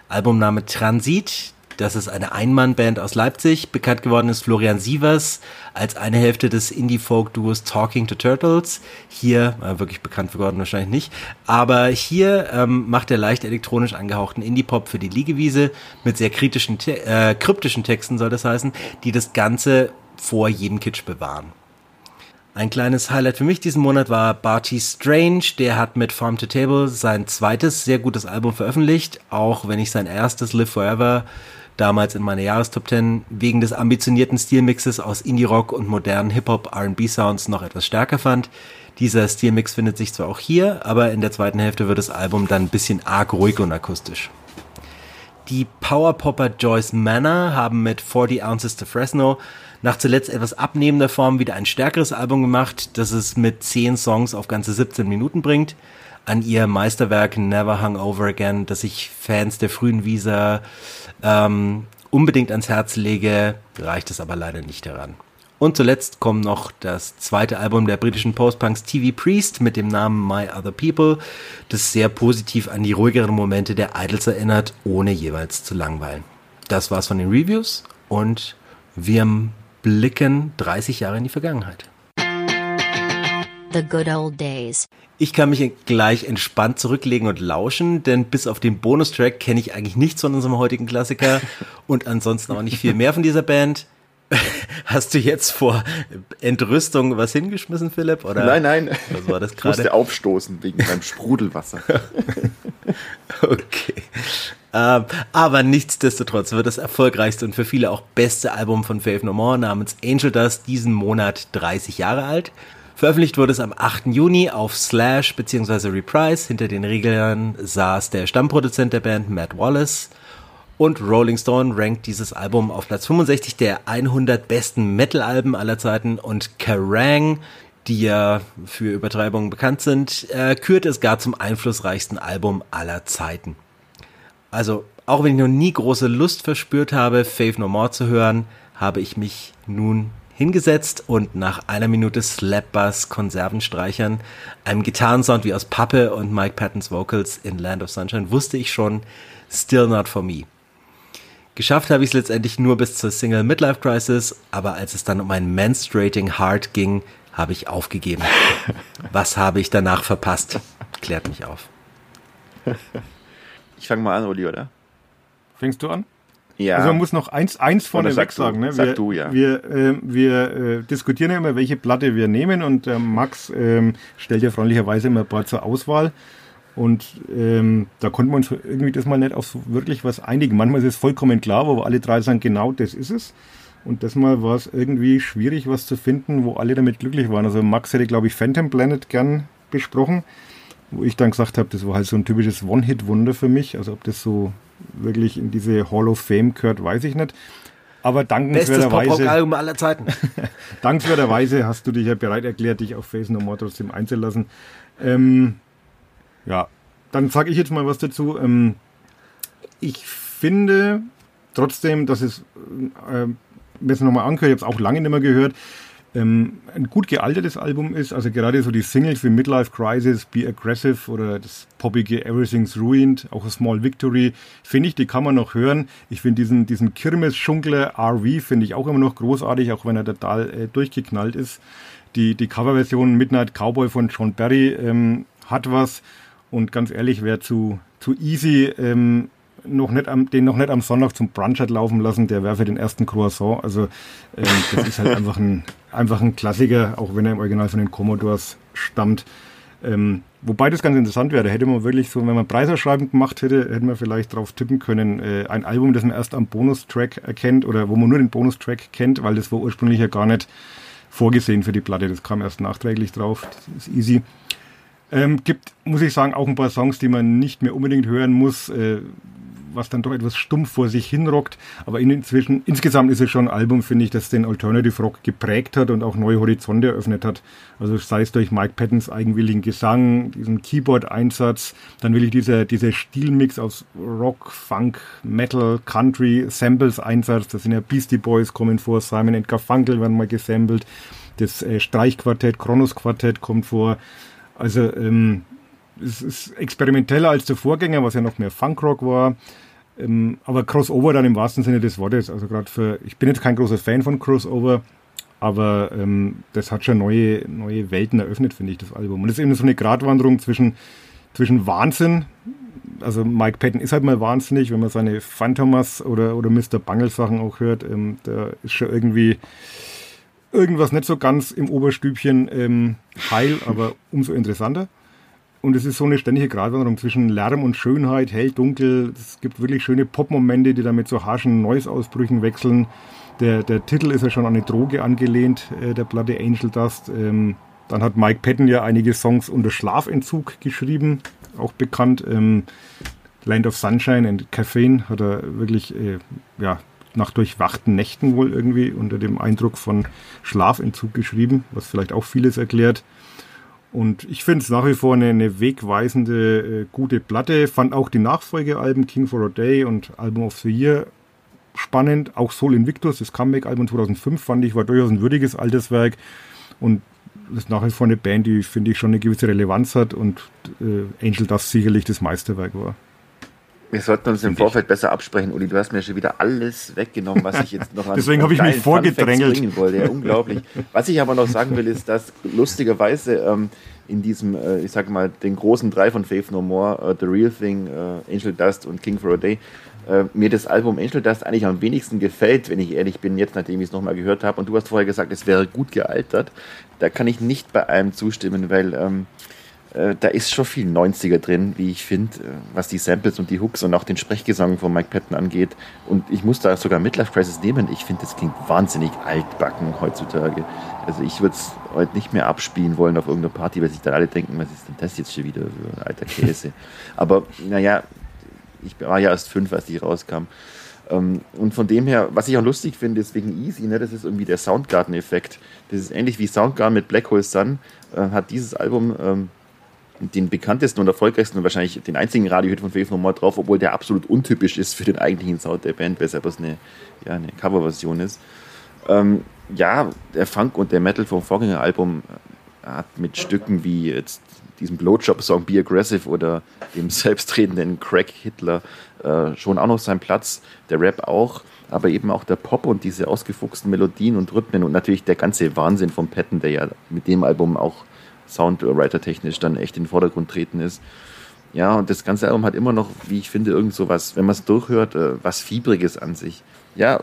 Albumname Transit. Das ist eine Einmannband aus Leipzig. Bekannt geworden ist Florian Sievers als eine Hälfte des Indie-Folk-Duos Talking to Turtles. Hier, äh, wirklich bekannt geworden wahrscheinlich nicht, aber hier ähm, macht er leicht elektronisch angehauchten Indie-Pop für die Liegewiese mit sehr kritischen, äh, kryptischen Texten soll das heißen, die das Ganze vor jedem Kitsch bewahren. Ein kleines Highlight für mich diesen Monat war Barty Strange. Der hat mit Farm to Table sein zweites sehr gutes Album veröffentlicht, auch wenn ich sein erstes Live Forever damals in meiner Jahrestop 10 wegen des ambitionierten Stilmixes aus Indie-Rock und modernen Hip-Hop R&B-Sounds noch etwas stärker fand. Dieser Stilmix findet sich zwar auch hier, aber in der zweiten Hälfte wird das Album dann ein bisschen arg ruhig und akustisch. Die Powerpopper Joyce Manor haben mit 40 Ounces to Fresno nach zuletzt etwas abnehmender Form wieder ein stärkeres Album gemacht, das es mit 10 Songs auf ganze 17 Minuten bringt. An ihr Meisterwerk Never Hung Over Again, das ich Fans der frühen Visa ähm, unbedingt ans Herz lege, reicht es aber leider nicht daran. Und zuletzt kommt noch das zweite Album der britischen Postpunks TV Priest mit dem Namen My Other People, das sehr positiv an die ruhigeren Momente der Idols erinnert, ohne jeweils zu langweilen. Das war's von den Reviews und wir blicken 30 Jahre in die Vergangenheit. The good old days. Ich kann mich gleich entspannt zurücklegen und lauschen, denn bis auf den Bonustrack kenne ich eigentlich nichts von unserem heutigen Klassiker und ansonsten auch nicht viel mehr von dieser Band. Hast du jetzt vor Entrüstung was hingeschmissen, Philipp? Oder nein, nein. Was war das gerade? Ich musste aufstoßen wegen meinem Sprudelwasser. okay. Ähm, aber nichtsdestotrotz wird das erfolgreichste und für viele auch beste Album von Faith No More namens Angel Dust diesen Monat 30 Jahre alt. Veröffentlicht wurde es am 8. Juni auf Slash bzw. Reprise. Hinter den Reglern saß der Stammproduzent der Band Matt Wallace. Und Rolling Stone rankt dieses Album auf Platz 65 der 100 besten Metal-Alben aller Zeiten und Kerrang, die ja für Übertreibungen bekannt sind, äh, kürt es gar zum einflussreichsten Album aller Zeiten. Also, auch wenn ich noch nie große Lust verspürt habe, Faith No More zu hören, habe ich mich nun hingesetzt und nach einer Minute Slapbass Konservenstreichern, einem Gitarrensound wie aus Pappe und Mike Pattons Vocals in Land of Sunshine wusste ich schon, still not for me. Geschafft habe ich es letztendlich nur bis zur Single Midlife Crisis, aber als es dann um ein Menstruating Heart ging, habe ich aufgegeben. Was habe ich danach verpasst? Klärt mich auf. Ich fange mal an, Uli, oder? Fängst du an? Ja. Also man muss noch eins, eins vorneweg sag du. sagen. Ne? Sag Wir, du, ja. wir, äh, wir äh, diskutieren ja immer, welche Platte wir nehmen und äh, Max ähm, stellt ja freundlicherweise immer ein paar zur Auswahl. Und ähm, da konnten wir uns irgendwie das mal nicht auf so wirklich was einigen. Manchmal ist es vollkommen klar, wo wir alle drei sagen, genau das ist es. Und das Mal war es irgendwie schwierig, was zu finden, wo alle damit glücklich waren. Also Max hätte, glaube ich, Phantom Planet gern besprochen, wo ich dann gesagt habe, das war halt so ein typisches One-Hit-Wunder für mich. Also ob das so wirklich in diese Hall of Fame gehört, weiß ich nicht. Aber Bestes dankenswerterweise, Pop-Rock-Album aller Zeiten. dankenswerterweise hast du dich ja bereit erklärt, dich auf Face No More trotzdem einzulassen. Ähm, ja, dann sage ich jetzt mal was dazu. Ähm, ich finde trotzdem, dass es, äh, wenn es nochmal angehört, ich habe es auch lange nicht mehr gehört, ähm, ein gut gealtertes Album ist. Also gerade so die Singles wie Midlife Crisis, Be Aggressive oder das poppige Everything's Ruined, auch A Small Victory, finde ich, die kann man noch hören. Ich finde diesen, diesen Kirmes-Schunkler RV finde ich auch immer noch großartig, auch wenn er total äh, durchgeknallt ist. Die, die Coverversion Midnight Cowboy von John Barry ähm, hat was. Und ganz ehrlich, wer zu, zu easy ähm, noch nicht am, den noch nicht am Sonntag zum Brunch hat laufen lassen, der wäre für den ersten Croissant. Also ähm, das ist halt einfach ein, einfach ein Klassiker, auch wenn er im Original von den Commodores stammt. Ähm, wobei das ganz interessant wäre, da hätte man wirklich so, wenn man Preisausschreibung gemacht hätte, hätte man vielleicht drauf tippen können, äh, ein Album, das man erst am Bonustrack erkennt oder wo man nur den Bonustrack kennt, weil das war ursprünglich ja gar nicht vorgesehen für die Platte. Das kam erst nachträglich drauf. Das ist easy. Ähm, gibt, muss ich sagen, auch ein paar Songs, die man nicht mehr unbedingt hören muss, äh, was dann doch etwas stumpf vor sich hinrockt. Aber in, inzwischen, insgesamt ist es schon ein Album, finde ich, das den Alternative Rock geprägt hat und auch neue Horizonte eröffnet hat. Also sei es durch Mike Pattons eigenwilligen Gesang, diesen Keyboard-Einsatz, dann will ich dieser, dieser Stilmix aus Rock, Funk, Metal, Country, Samples-Einsatz, da sind ja Beastie Boys kommen vor, Simon Garfunkel werden mal gesampelt, das äh, Streichquartett, Kronos-Quartett kommt vor. Also ähm, es ist experimenteller als der Vorgänger, was ja noch mehr Funkrock war. Ähm, aber Crossover dann im wahrsten Sinne des Wortes. Also gerade für, ich bin jetzt kein großer Fan von Crossover, aber ähm, das hat schon neue, neue Welten eröffnet, finde ich, das Album. Und es ist eben so eine Gratwanderung zwischen, zwischen Wahnsinn. Also Mike Patton ist halt mal wahnsinnig, wenn man seine Phantomas oder, oder Mr. Bungle Sachen auch hört. Ähm, da ist schon irgendwie irgendwas nicht so ganz im Oberstübchen ähm, heil, aber umso interessanter. Und es ist so eine ständige Gratwanderung zwischen Lärm und Schönheit, hell, dunkel. Es gibt wirklich schöne Pop-Momente, die dann mit so harschen Noise-Ausbrüchen wechseln. Der, der Titel ist ja schon an eine Droge angelehnt, äh, der Platte Angel Dust. Ähm, dann hat Mike Patton ja einige Songs unter Schlafentzug geschrieben, auch bekannt. Ähm, Land of Sunshine and Caffeine hat er wirklich äh, ja, nach durchwachten Nächten wohl irgendwie unter dem Eindruck von Schlafentzug geschrieben, was vielleicht auch vieles erklärt. Und ich finde es nach wie vor eine, eine wegweisende, äh, gute Platte. Fand auch die Nachfolgealben King for a Day und Album of the Year spannend. Auch Soul Invictus, das Comeback-Album 2005, fand ich, war durchaus ein würdiges Alterswerk. Und das ist nach wie vor eine Band, die, finde ich, schon eine gewisse Relevanz hat und äh, Angel Dust sicherlich das Meisterwerk war. Wir sollten uns im Vorfeld besser absprechen, Uli. Du hast mir schon wieder alles weggenommen, was ich jetzt noch an Deswegen habe ich mich vorgedrängelt. bringen wollte. Ja, unglaublich. Was ich aber noch sagen will, ist, dass lustigerweise ähm, in diesem, äh, ich sag mal, den großen drei von Faith No More, äh, The Real Thing, äh, Angel Dust und King for a Day, äh, mir das Album Angel Dust eigentlich am wenigsten gefällt, wenn ich ehrlich bin, jetzt nachdem ich es nochmal gehört habe. Und du hast vorher gesagt, es wäre gut gealtert. Da kann ich nicht bei allem zustimmen, weil ähm, äh, da ist schon viel 90er drin, wie ich finde, äh, was die Samples und die Hooks und auch den Sprechgesang von Mike Patton angeht. Und ich muss da sogar Midlife Crisis nehmen. Ich finde, das klingt wahnsinnig altbacken heutzutage. Also ich würde es heute nicht mehr abspielen wollen auf irgendeiner Party, weil sich dann alle denken, was ist denn das jetzt schon wieder für alter Käse. Aber naja, ich war ja erst fünf, als die rauskam. Ähm, und von dem her, was ich auch lustig finde, ist wegen Easy, ne, das ist irgendwie der Soundgarden-Effekt. Das ist ähnlich wie Soundgarden mit Black Hole Sun, äh, hat dieses Album ähm, den bekanntesten und erfolgreichsten und wahrscheinlich den einzigen Radiohit von Faith No More drauf, obwohl der absolut untypisch ist für den eigentlichen Sound der Band, weshalb es eine, ja, eine Coverversion ist. Ähm, ja, der Funk und der Metal vom Vorgängeralbum hat mit Stücken wie jetzt diesem Blowjob-Song Be Aggressive oder dem selbstredenden Crack Hitler äh, schon auch noch seinen Platz. Der Rap auch, aber eben auch der Pop und diese ausgefuchsten Melodien und Rhythmen und natürlich der ganze Wahnsinn von Patton, der ja mit dem Album auch Soundwriter-technisch dann echt in den Vordergrund treten ist. Ja, und das ganze Album hat immer noch, wie ich finde, irgend so was, wenn man es durchhört, äh, was Fiebriges an sich. Ja,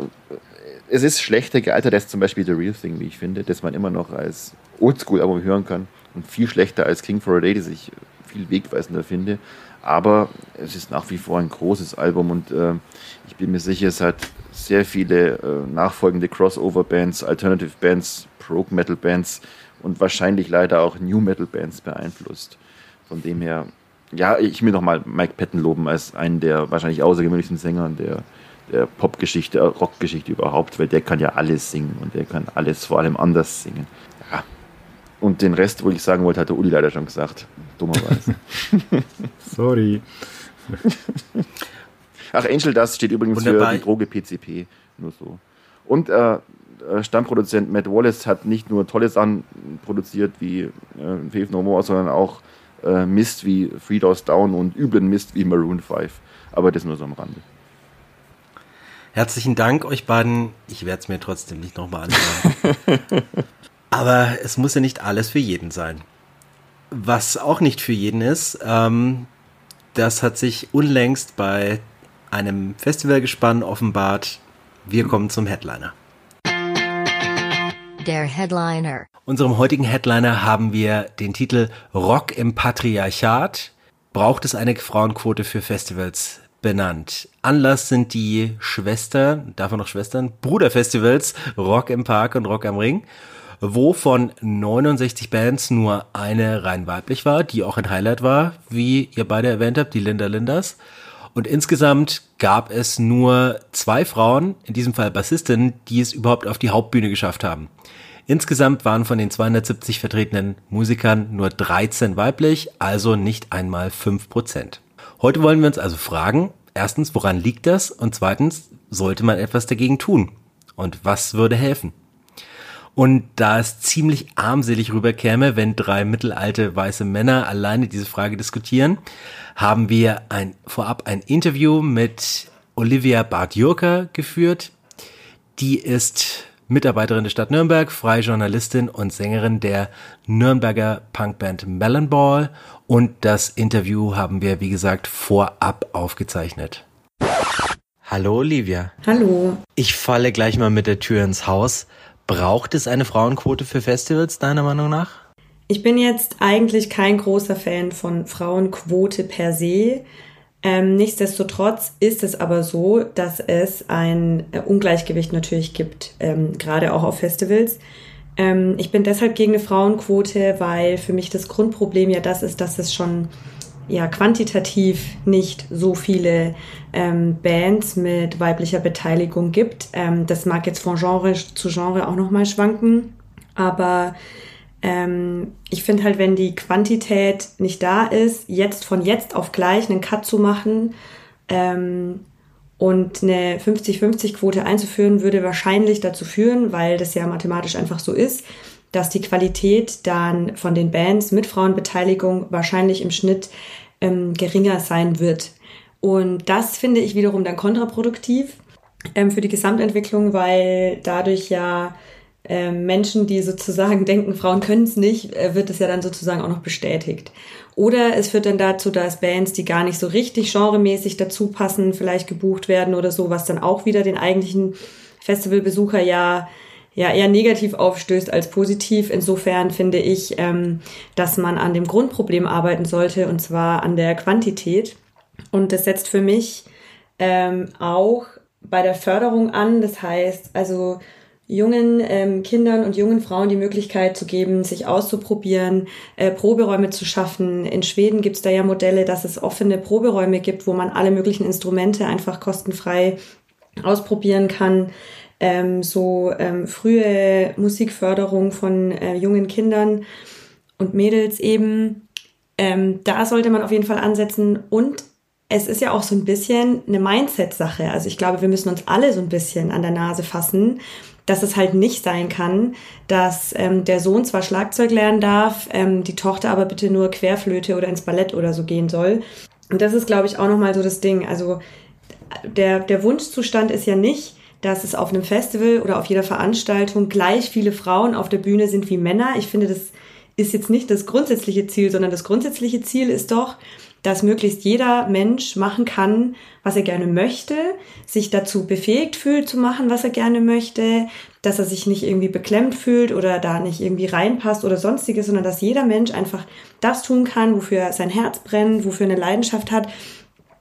es ist schlechter gealtert als zum Beispiel The Real Thing, wie ich finde, das man immer noch als Oldschool-Album hören kann und viel schlechter als King for a Day, das ich viel wegweisender finde. Aber es ist nach wie vor ein großes Album und äh, ich bin mir sicher, es hat sehr viele äh, nachfolgende Crossover-Bands, Alternative-Bands, Prog-Metal-Bands und wahrscheinlich leider auch New Metal-Bands beeinflusst. Von dem her, ja, ich will nochmal Mike Patton loben als einen der wahrscheinlich außergewöhnlichsten Sänger der, der Popgeschichte, Rockgeschichte überhaupt, weil der kann ja alles singen und der kann alles vor allem anders singen. Und den Rest, wo ich sagen wollte, hat der Uli leider schon gesagt. Dummerweise. Sorry. Ach, Angel Dust steht übrigens Wunderbar. für die Droge PCP. Nur so. Und äh, äh, Stammproduzent Matt Wallace hat nicht nur tolle Sachen produziert wie äh, Faith No More, sondern auch äh, Mist wie Three Doors Down und üblen Mist wie Maroon 5. Aber das nur so am Rande. Herzlichen Dank euch beiden. Ich werde es mir trotzdem nicht nochmal anschauen. Aber es muss ja nicht alles für jeden sein. Was auch nicht für jeden ist, ähm, das hat sich unlängst bei einem Festivalgespann offenbart. Wir kommen zum Headliner. Der Headliner. Unserem heutigen Headliner haben wir den Titel Rock im Patriarchat. Braucht es eine Frauenquote für Festivals? benannt. Anlass sind die Schwester, davon noch Schwestern, Bruderfestivals Rock im Park und Rock am Ring wo von 69 Bands nur eine rein weiblich war, die auch ein Highlight war, wie ihr beide erwähnt habt, die Linda Linders. Und insgesamt gab es nur zwei Frauen, in diesem Fall Bassistinnen, die es überhaupt auf die Hauptbühne geschafft haben. Insgesamt waren von den 270 vertretenen Musikern nur 13 weiblich, also nicht einmal 5 Prozent. Heute wollen wir uns also fragen, erstens, woran liegt das? Und zweitens, sollte man etwas dagegen tun? Und was würde helfen? Und da es ziemlich armselig rüberkäme, wenn drei mittelalte weiße Männer alleine diese Frage diskutieren, haben wir ein, vorab ein Interview mit Olivia Bartjurka geführt. Die ist Mitarbeiterin der Stadt Nürnberg, freie Journalistin und Sängerin der Nürnberger Punkband Melon Ball. Und das Interview haben wir, wie gesagt, vorab aufgezeichnet. Hallo Olivia. Hallo. Ich falle gleich mal mit der Tür ins Haus. Braucht es eine Frauenquote für Festivals, deiner Meinung nach? Ich bin jetzt eigentlich kein großer Fan von Frauenquote per se. Ähm, nichtsdestotrotz ist es aber so, dass es ein äh, Ungleichgewicht natürlich gibt, ähm, gerade auch auf Festivals. Ähm, ich bin deshalb gegen eine Frauenquote, weil für mich das Grundproblem ja das ist, dass es schon ja quantitativ nicht so viele ähm, Bands mit weiblicher Beteiligung gibt. Ähm, das mag jetzt von Genre zu Genre auch nochmal schwanken, aber ähm, ich finde halt, wenn die Quantität nicht da ist, jetzt von jetzt auf gleich einen Cut zu machen ähm, und eine 50-50-Quote einzuführen, würde wahrscheinlich dazu führen, weil das ja mathematisch einfach so ist, dass die Qualität dann von den Bands mit Frauenbeteiligung wahrscheinlich im Schnitt ähm, geringer sein wird. Und das finde ich wiederum dann kontraproduktiv ähm, für die Gesamtentwicklung, weil dadurch ja äh, Menschen, die sozusagen denken, Frauen können es nicht, äh, wird es ja dann sozusagen auch noch bestätigt. Oder es führt dann dazu, dass Bands, die gar nicht so richtig genremäßig dazu passen, vielleicht gebucht werden oder so, was dann auch wieder den eigentlichen Festivalbesucher ja ja eher negativ aufstößt als positiv. Insofern finde ich, ähm, dass man an dem Grundproblem arbeiten sollte und zwar an der Quantität. Und das setzt für mich ähm, auch bei der Förderung an. Das heißt, also jungen ähm, Kindern und jungen Frauen die Möglichkeit zu geben, sich auszuprobieren, äh, Proberäume zu schaffen. In Schweden gibt es da ja Modelle, dass es offene Proberäume gibt, wo man alle möglichen Instrumente einfach kostenfrei ausprobieren kann. Ähm, so ähm, frühe Musikförderung von äh, jungen Kindern und Mädels eben Ähm, da sollte man auf jeden Fall ansetzen und es ist ja auch so ein bisschen eine Mindset-Sache. Also ich glaube, wir müssen uns alle so ein bisschen an der Nase fassen, dass es halt nicht sein kann, dass ähm, der Sohn zwar Schlagzeug lernen darf, ähm, die Tochter aber bitte nur Querflöte oder ins Ballett oder so gehen soll. Und das ist, glaube ich, auch nochmal so das Ding. Also der, der Wunschzustand ist ja nicht, dass es auf einem Festival oder auf jeder Veranstaltung gleich viele Frauen auf der Bühne sind wie Männer. Ich finde, das ist jetzt nicht das grundsätzliche Ziel, sondern das grundsätzliche Ziel ist doch, dass möglichst jeder Mensch machen kann, was er gerne möchte, sich dazu befähigt fühlt zu machen, was er gerne möchte, dass er sich nicht irgendwie beklemmt fühlt oder da nicht irgendwie reinpasst oder sonstiges, sondern dass jeder Mensch einfach das tun kann, wofür sein Herz brennt, wofür eine Leidenschaft hat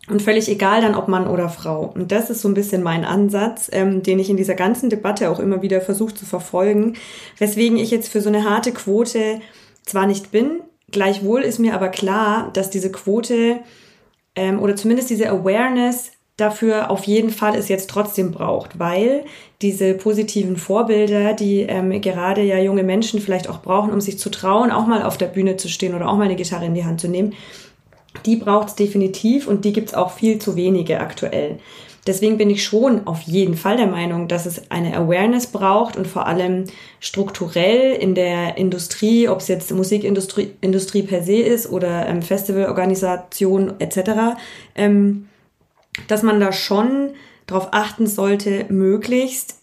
und völlig egal dann, ob Mann oder Frau. Und das ist so ein bisschen mein Ansatz, ähm, den ich in dieser ganzen Debatte auch immer wieder versuche zu verfolgen, weswegen ich jetzt für so eine harte Quote zwar nicht bin, Gleichwohl ist mir aber klar, dass diese Quote ähm, oder zumindest diese Awareness dafür auf jeden Fall es jetzt trotzdem braucht, weil diese positiven Vorbilder, die ähm, gerade ja junge Menschen vielleicht auch brauchen, um sich zu trauen, auch mal auf der Bühne zu stehen oder auch mal eine Gitarre in die Hand zu nehmen, die braucht es definitiv und die gibt es auch viel zu wenige aktuell. Deswegen bin ich schon auf jeden Fall der Meinung, dass es eine Awareness braucht und vor allem strukturell in der Industrie, ob es jetzt Musikindustrie Industrie per se ist oder ähm, Festivalorganisation etc., ähm, dass man da schon darauf achten sollte, möglichst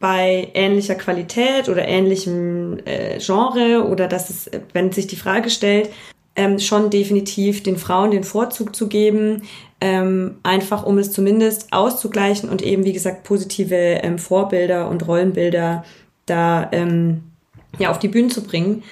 bei ähnlicher Qualität oder ähnlichem äh, Genre oder dass es, wenn sich die Frage stellt, ähm, schon definitiv den Frauen den Vorzug zu geben, ähm, einfach um es zumindest auszugleichen und eben, wie gesagt, positive ähm, Vorbilder und Rollenbilder da ähm, ja, auf die Bühne zu bringen.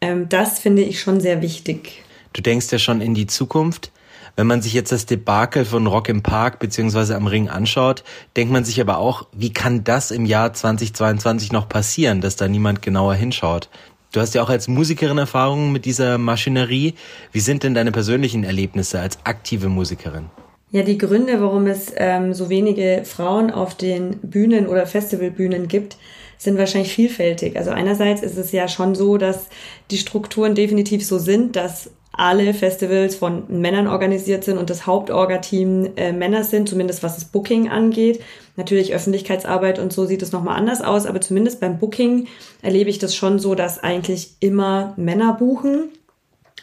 Ähm, das finde ich schon sehr wichtig. Du denkst ja schon in die Zukunft. Wenn man sich jetzt das Debakel von Rock im Park beziehungsweise am Ring anschaut, denkt man sich aber auch, wie kann das im Jahr 2022 noch passieren, dass da niemand genauer hinschaut? Du hast ja auch als Musikerin Erfahrungen mit dieser Maschinerie. Wie sind denn deine persönlichen Erlebnisse als aktive Musikerin? Ja, die Gründe, warum es ähm, so wenige Frauen auf den Bühnen oder Festivalbühnen gibt, sind wahrscheinlich vielfältig. Also einerseits ist es ja schon so, dass die Strukturen definitiv so sind, dass alle Festivals von Männern organisiert sind und das Hauptorga-Team äh, Männer sind, zumindest was das Booking angeht. Natürlich Öffentlichkeitsarbeit und so sieht es nochmal anders aus, aber zumindest beim Booking erlebe ich das schon so, dass eigentlich immer Männer buchen.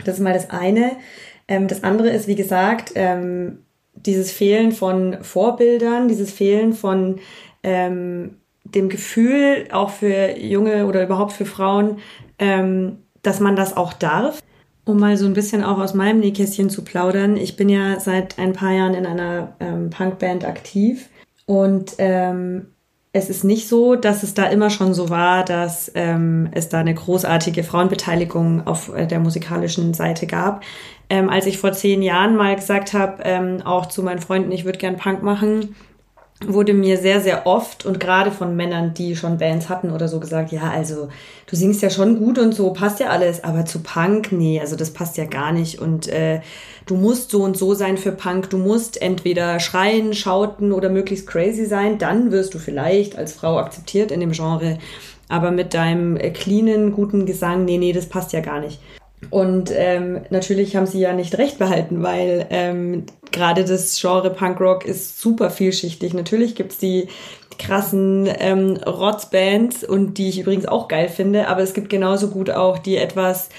Das ist mal das eine. Ähm, das andere ist, wie gesagt, ähm, dieses Fehlen von Vorbildern, dieses Fehlen von ähm, dem Gefühl, auch für junge oder überhaupt für Frauen, ähm, dass man das auch darf. Um mal so ein bisschen auch aus meinem Nähkästchen zu plaudern. Ich bin ja seit ein paar Jahren in einer ähm, Punkband aktiv und ähm, es ist nicht so, dass es da immer schon so war, dass ähm, es da eine großartige Frauenbeteiligung auf äh, der musikalischen Seite gab. Ähm, als ich vor zehn Jahren mal gesagt habe, ähm, auch zu meinen Freunden, ich würde gern Punk machen, wurde mir sehr, sehr oft und gerade von Männern, die schon Bands hatten oder so gesagt, ja, also du singst ja schon gut und so, passt ja alles, aber zu Punk, nee, also das passt ja gar nicht und äh, du musst so und so sein für Punk, du musst entweder schreien, schauten oder möglichst crazy sein, dann wirst du vielleicht als Frau akzeptiert in dem Genre, aber mit deinem äh, cleanen, guten Gesang, nee, nee, das passt ja gar nicht. Und ähm, natürlich haben sie ja nicht recht behalten, weil ähm, gerade das Genre Punkrock ist super vielschichtig. Natürlich gibt's die krassen ähm, Rotzbands und die ich übrigens auch geil finde, aber es gibt genauso gut auch die etwas,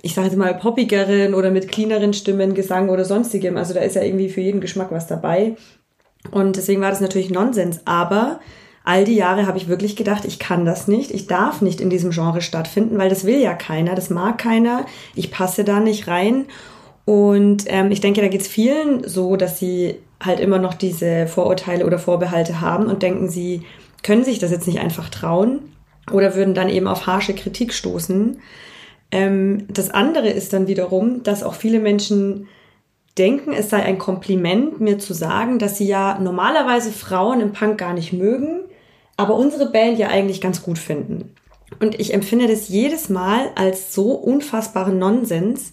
ich sage jetzt mal, poppigeren oder mit cleaneren Stimmen, Gesang oder sonstigem. Also da ist ja irgendwie für jeden Geschmack was dabei. Und deswegen war das natürlich Nonsens. Aber all die Jahre habe ich wirklich gedacht, ich kann das nicht, ich darf nicht in diesem Genre stattfinden, weil das will ja keiner, das mag keiner, ich passe da nicht rein. Und ähm, ich denke, da geht es vielen so, dass sie halt immer noch diese Vorurteile oder Vorbehalte haben und denken, sie können sich das jetzt nicht einfach trauen oder würden dann eben auf harsche Kritik stoßen. Ähm, das andere ist dann wiederum, dass auch viele Menschen denken, es sei ein Kompliment, mir zu sagen, dass sie ja normalerweise Frauen im Punk gar nicht mögen, aber unsere Band ja eigentlich ganz gut finden. Und ich empfinde das jedes Mal als so unfassbaren Nonsens,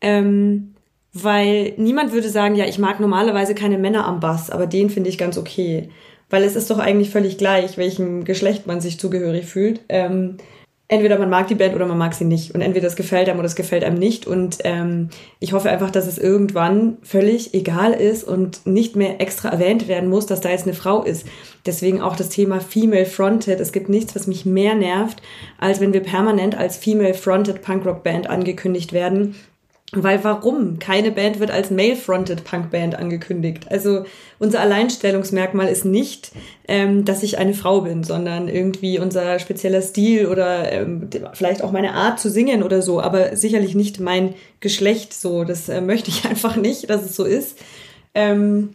ähm, weil niemand würde sagen, ja, ich mag normalerweise keine Männer am Bass, aber den finde ich ganz okay. Weil es ist doch eigentlich völlig gleich, welchem Geschlecht man sich zugehörig fühlt. Ähm, entweder man mag die Band oder man mag sie nicht. Und entweder es gefällt einem oder es gefällt einem nicht. Und ähm, ich hoffe einfach, dass es irgendwann völlig egal ist und nicht mehr extra erwähnt werden muss, dass da jetzt eine Frau ist. Deswegen auch das Thema Female Fronted. Es gibt nichts, was mich mehr nervt, als wenn wir permanent als Female Fronted Punkrock Band angekündigt werden weil warum? Keine Band wird als Male-Fronted Punk-Band angekündigt. Also unser Alleinstellungsmerkmal ist nicht, ähm, dass ich eine Frau bin, sondern irgendwie unser spezieller Stil oder ähm, vielleicht auch meine Art zu singen oder so, aber sicherlich nicht mein Geschlecht so. Das äh, möchte ich einfach nicht, dass es so ist. Ähm,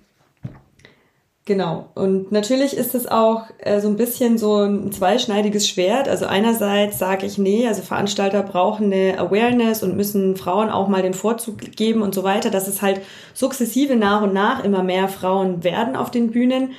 Genau. Und natürlich ist es auch äh, so ein bisschen so ein zweischneidiges Schwert. Also einerseits sage ich, nee, also Veranstalter brauchen eine Awareness und müssen Frauen auch mal den Vorzug geben und so weiter, dass es halt sukzessive nach und nach immer mehr Frauen werden auf den Bühnen.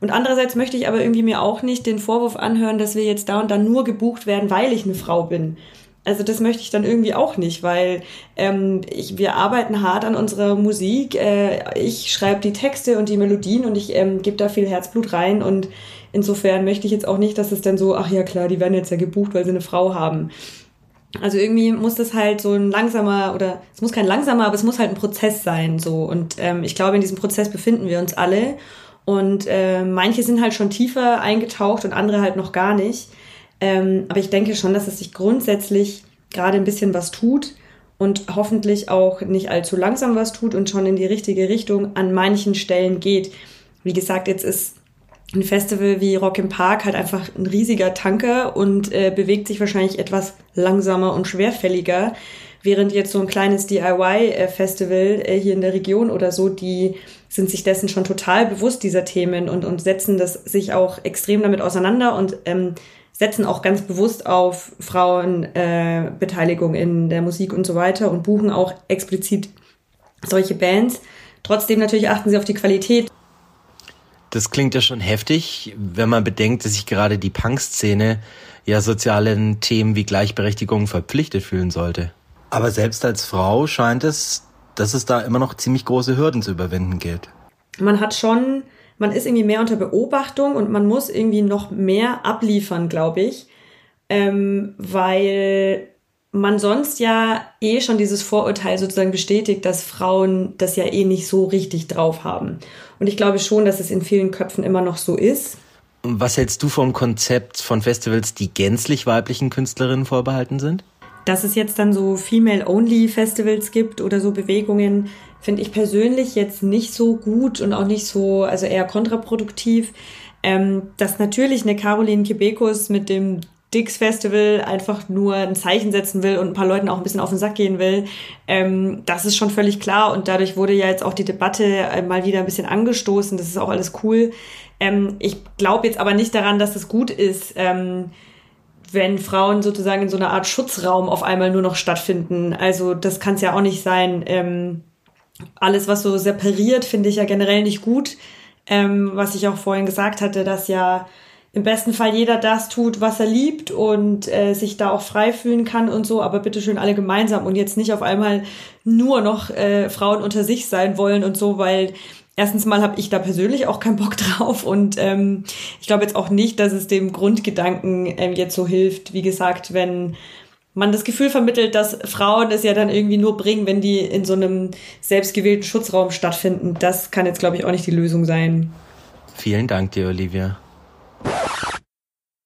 Und andererseits möchte ich aber irgendwie mir auch nicht den Vorwurf anhören, dass wir jetzt da und da nur gebucht werden, weil ich eine Frau bin. Also das möchte ich dann irgendwie auch nicht, weil ähm, ich, wir arbeiten hart an unserer Musik. Äh, ich schreibe die Texte und die Melodien und ich ähm, gebe da viel Herzblut rein. Und insofern möchte ich jetzt auch nicht, dass es dann so, ach ja klar, die werden jetzt ja gebucht, weil sie eine Frau haben. Also irgendwie muss das halt so ein langsamer oder es muss kein langsamer, aber es muss halt ein Prozess sein so. Und ähm, ich glaube, in diesem Prozess befinden wir uns alle. Und äh, manche sind halt schon tiefer eingetaucht und andere halt noch gar nicht. Ähm, aber ich denke schon, dass es sich grundsätzlich gerade ein bisschen was tut und hoffentlich auch nicht allzu langsam was tut und schon in die richtige Richtung an manchen Stellen geht. Wie gesagt, jetzt ist ein Festival wie Rock im Park halt einfach ein riesiger Tanker und äh, bewegt sich wahrscheinlich etwas langsamer und schwerfälliger, während jetzt so ein kleines DIY-Festival äh, hier in der Region oder so, die sind sich dessen schon total bewusst dieser Themen und, und setzen das sich auch extrem damit auseinander und ähm, setzen auch ganz bewusst auf Frauenbeteiligung äh, in der Musik und so weiter und buchen auch explizit solche Bands. Trotzdem natürlich achten sie auf die Qualität. Das klingt ja schon heftig, wenn man bedenkt, dass sich gerade die Punk-Szene ja sozialen Themen wie Gleichberechtigung verpflichtet fühlen sollte. Aber selbst als Frau scheint es, dass es da immer noch ziemlich große Hürden zu überwinden gilt. Man hat schon man ist irgendwie mehr unter Beobachtung und man muss irgendwie noch mehr abliefern, glaube ich, ähm, weil man sonst ja eh schon dieses Vorurteil sozusagen bestätigt, dass Frauen das ja eh nicht so richtig drauf haben. Und ich glaube schon, dass es in vielen Köpfen immer noch so ist. Was hältst du vom Konzept von Festivals, die gänzlich weiblichen Künstlerinnen vorbehalten sind? Dass es jetzt dann so Female-Only-Festivals gibt oder so Bewegungen, finde ich persönlich jetzt nicht so gut und auch nicht so, also eher kontraproduktiv. Ähm, dass natürlich eine Caroline Quebecus mit dem Dix Festival einfach nur ein Zeichen setzen will und ein paar Leuten auch ein bisschen auf den Sack gehen will, ähm, das ist schon völlig klar und dadurch wurde ja jetzt auch die Debatte äh, mal wieder ein bisschen angestoßen. Das ist auch alles cool. Ähm, ich glaube jetzt aber nicht daran, dass es gut ist, ähm, wenn Frauen sozusagen in so einer Art Schutzraum auf einmal nur noch stattfinden. Also das kann es ja auch nicht sein. Ähm, alles, was so separiert, finde ich ja generell nicht gut. Ähm, was ich auch vorhin gesagt hatte, dass ja im besten Fall jeder das tut, was er liebt und äh, sich da auch frei fühlen kann und so, aber bitteschön alle gemeinsam und jetzt nicht auf einmal nur noch äh, Frauen unter sich sein wollen und so, weil erstens mal habe ich da persönlich auch keinen Bock drauf und ähm, ich glaube jetzt auch nicht, dass es dem Grundgedanken ähm, jetzt so hilft. Wie gesagt, wenn man das Gefühl vermittelt, dass Frauen es ja dann irgendwie nur bringen, wenn die in so einem selbstgewählten Schutzraum stattfinden. Das kann jetzt, glaube ich, auch nicht die Lösung sein. Vielen Dank dir, Olivia.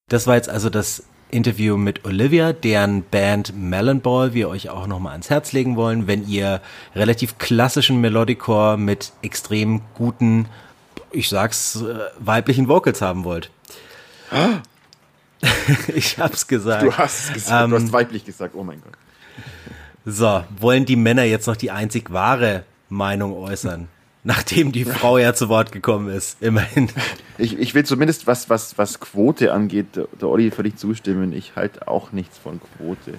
Das war jetzt also das Interview mit Olivia, deren Band Melon Ball wir euch auch nochmal ans Herz legen wollen, wenn ihr relativ klassischen Melodicore mit extrem guten, ich sag's, äh, weiblichen Vocals haben wollt. Ah. ich hab's gesagt. Du hast es gesagt, ähm, du hast ähm, weiblich gesagt, oh mein Gott. So, wollen die Männer jetzt noch die einzig wahre Meinung äußern? Nachdem die Frau ja zu Wort gekommen ist, immerhin. Ich, ich will zumindest, was, was, was Quote angeht, der, der Olli völlig zustimmen. Ich halte auch nichts von Quote.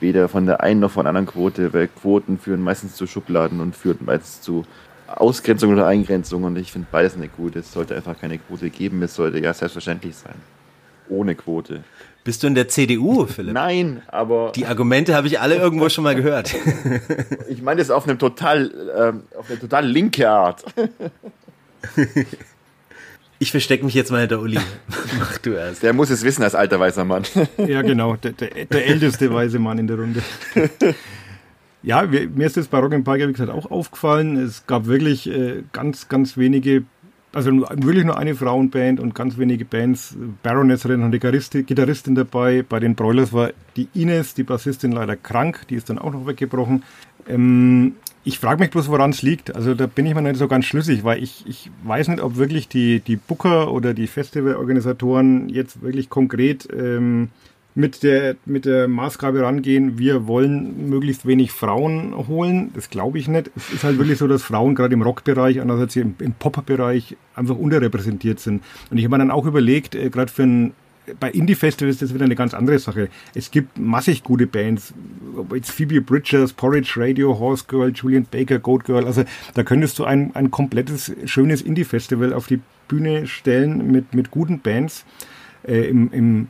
Weder von der einen noch von der anderen Quote, weil Quoten führen meistens zu Schubladen und führen meistens zu Ausgrenzung oder Eingrenzung. Und ich finde beides nicht gut. Es sollte einfach keine Quote geben. Es sollte ja selbstverständlich sein ohne Quote. Bist du in der CDU, Philipp? Nein, aber. Die Argumente habe ich alle irgendwo schon mal gehört. ich meine das auf einem total, ähm, auf eine total linke Art. Ich verstecke mich jetzt mal hinter Uli. Mach du erst. Der muss es wissen als alter weißer Mann. ja, genau. Der, der, der älteste weiße Mann in der Runde. Ja, wir, mir ist das bei Rock im Park, wie gesagt, auch aufgefallen. Es gab wirklich äh, ganz, ganz wenige, also wirklich nur eine Frauenband und ganz wenige Bands. Noch eine Gitarristin dabei. Bei den Broilers war die Ines, die Bassistin, leider krank. Die ist dann auch noch weggebrochen. Ähm, ich frage mich bloß, woran es liegt. Also da bin ich mir nicht so ganz schlüssig, weil ich, ich weiß nicht, ob wirklich die, die Booker oder die Festivalorganisatoren jetzt wirklich konkret ähm, mit der, mit der Maßgabe rangehen, wir wollen möglichst wenig Frauen holen. Das glaube ich nicht. Es ist halt wirklich so, dass Frauen gerade im Rockbereich, andererseits im, im Pop-Bereich einfach unterrepräsentiert sind. Und ich habe mir dann auch überlegt, äh, gerade für ein bei Indie-Festivals ist das wieder eine ganz andere Sache. Es gibt massig gute Bands, jetzt Phoebe Bridgers, Porridge Radio, Horse Girl, Julian Baker, Goat Girl. Also da könntest du ein, ein komplettes, schönes Indie-Festival auf die Bühne stellen mit, mit guten Bands. Äh, im, im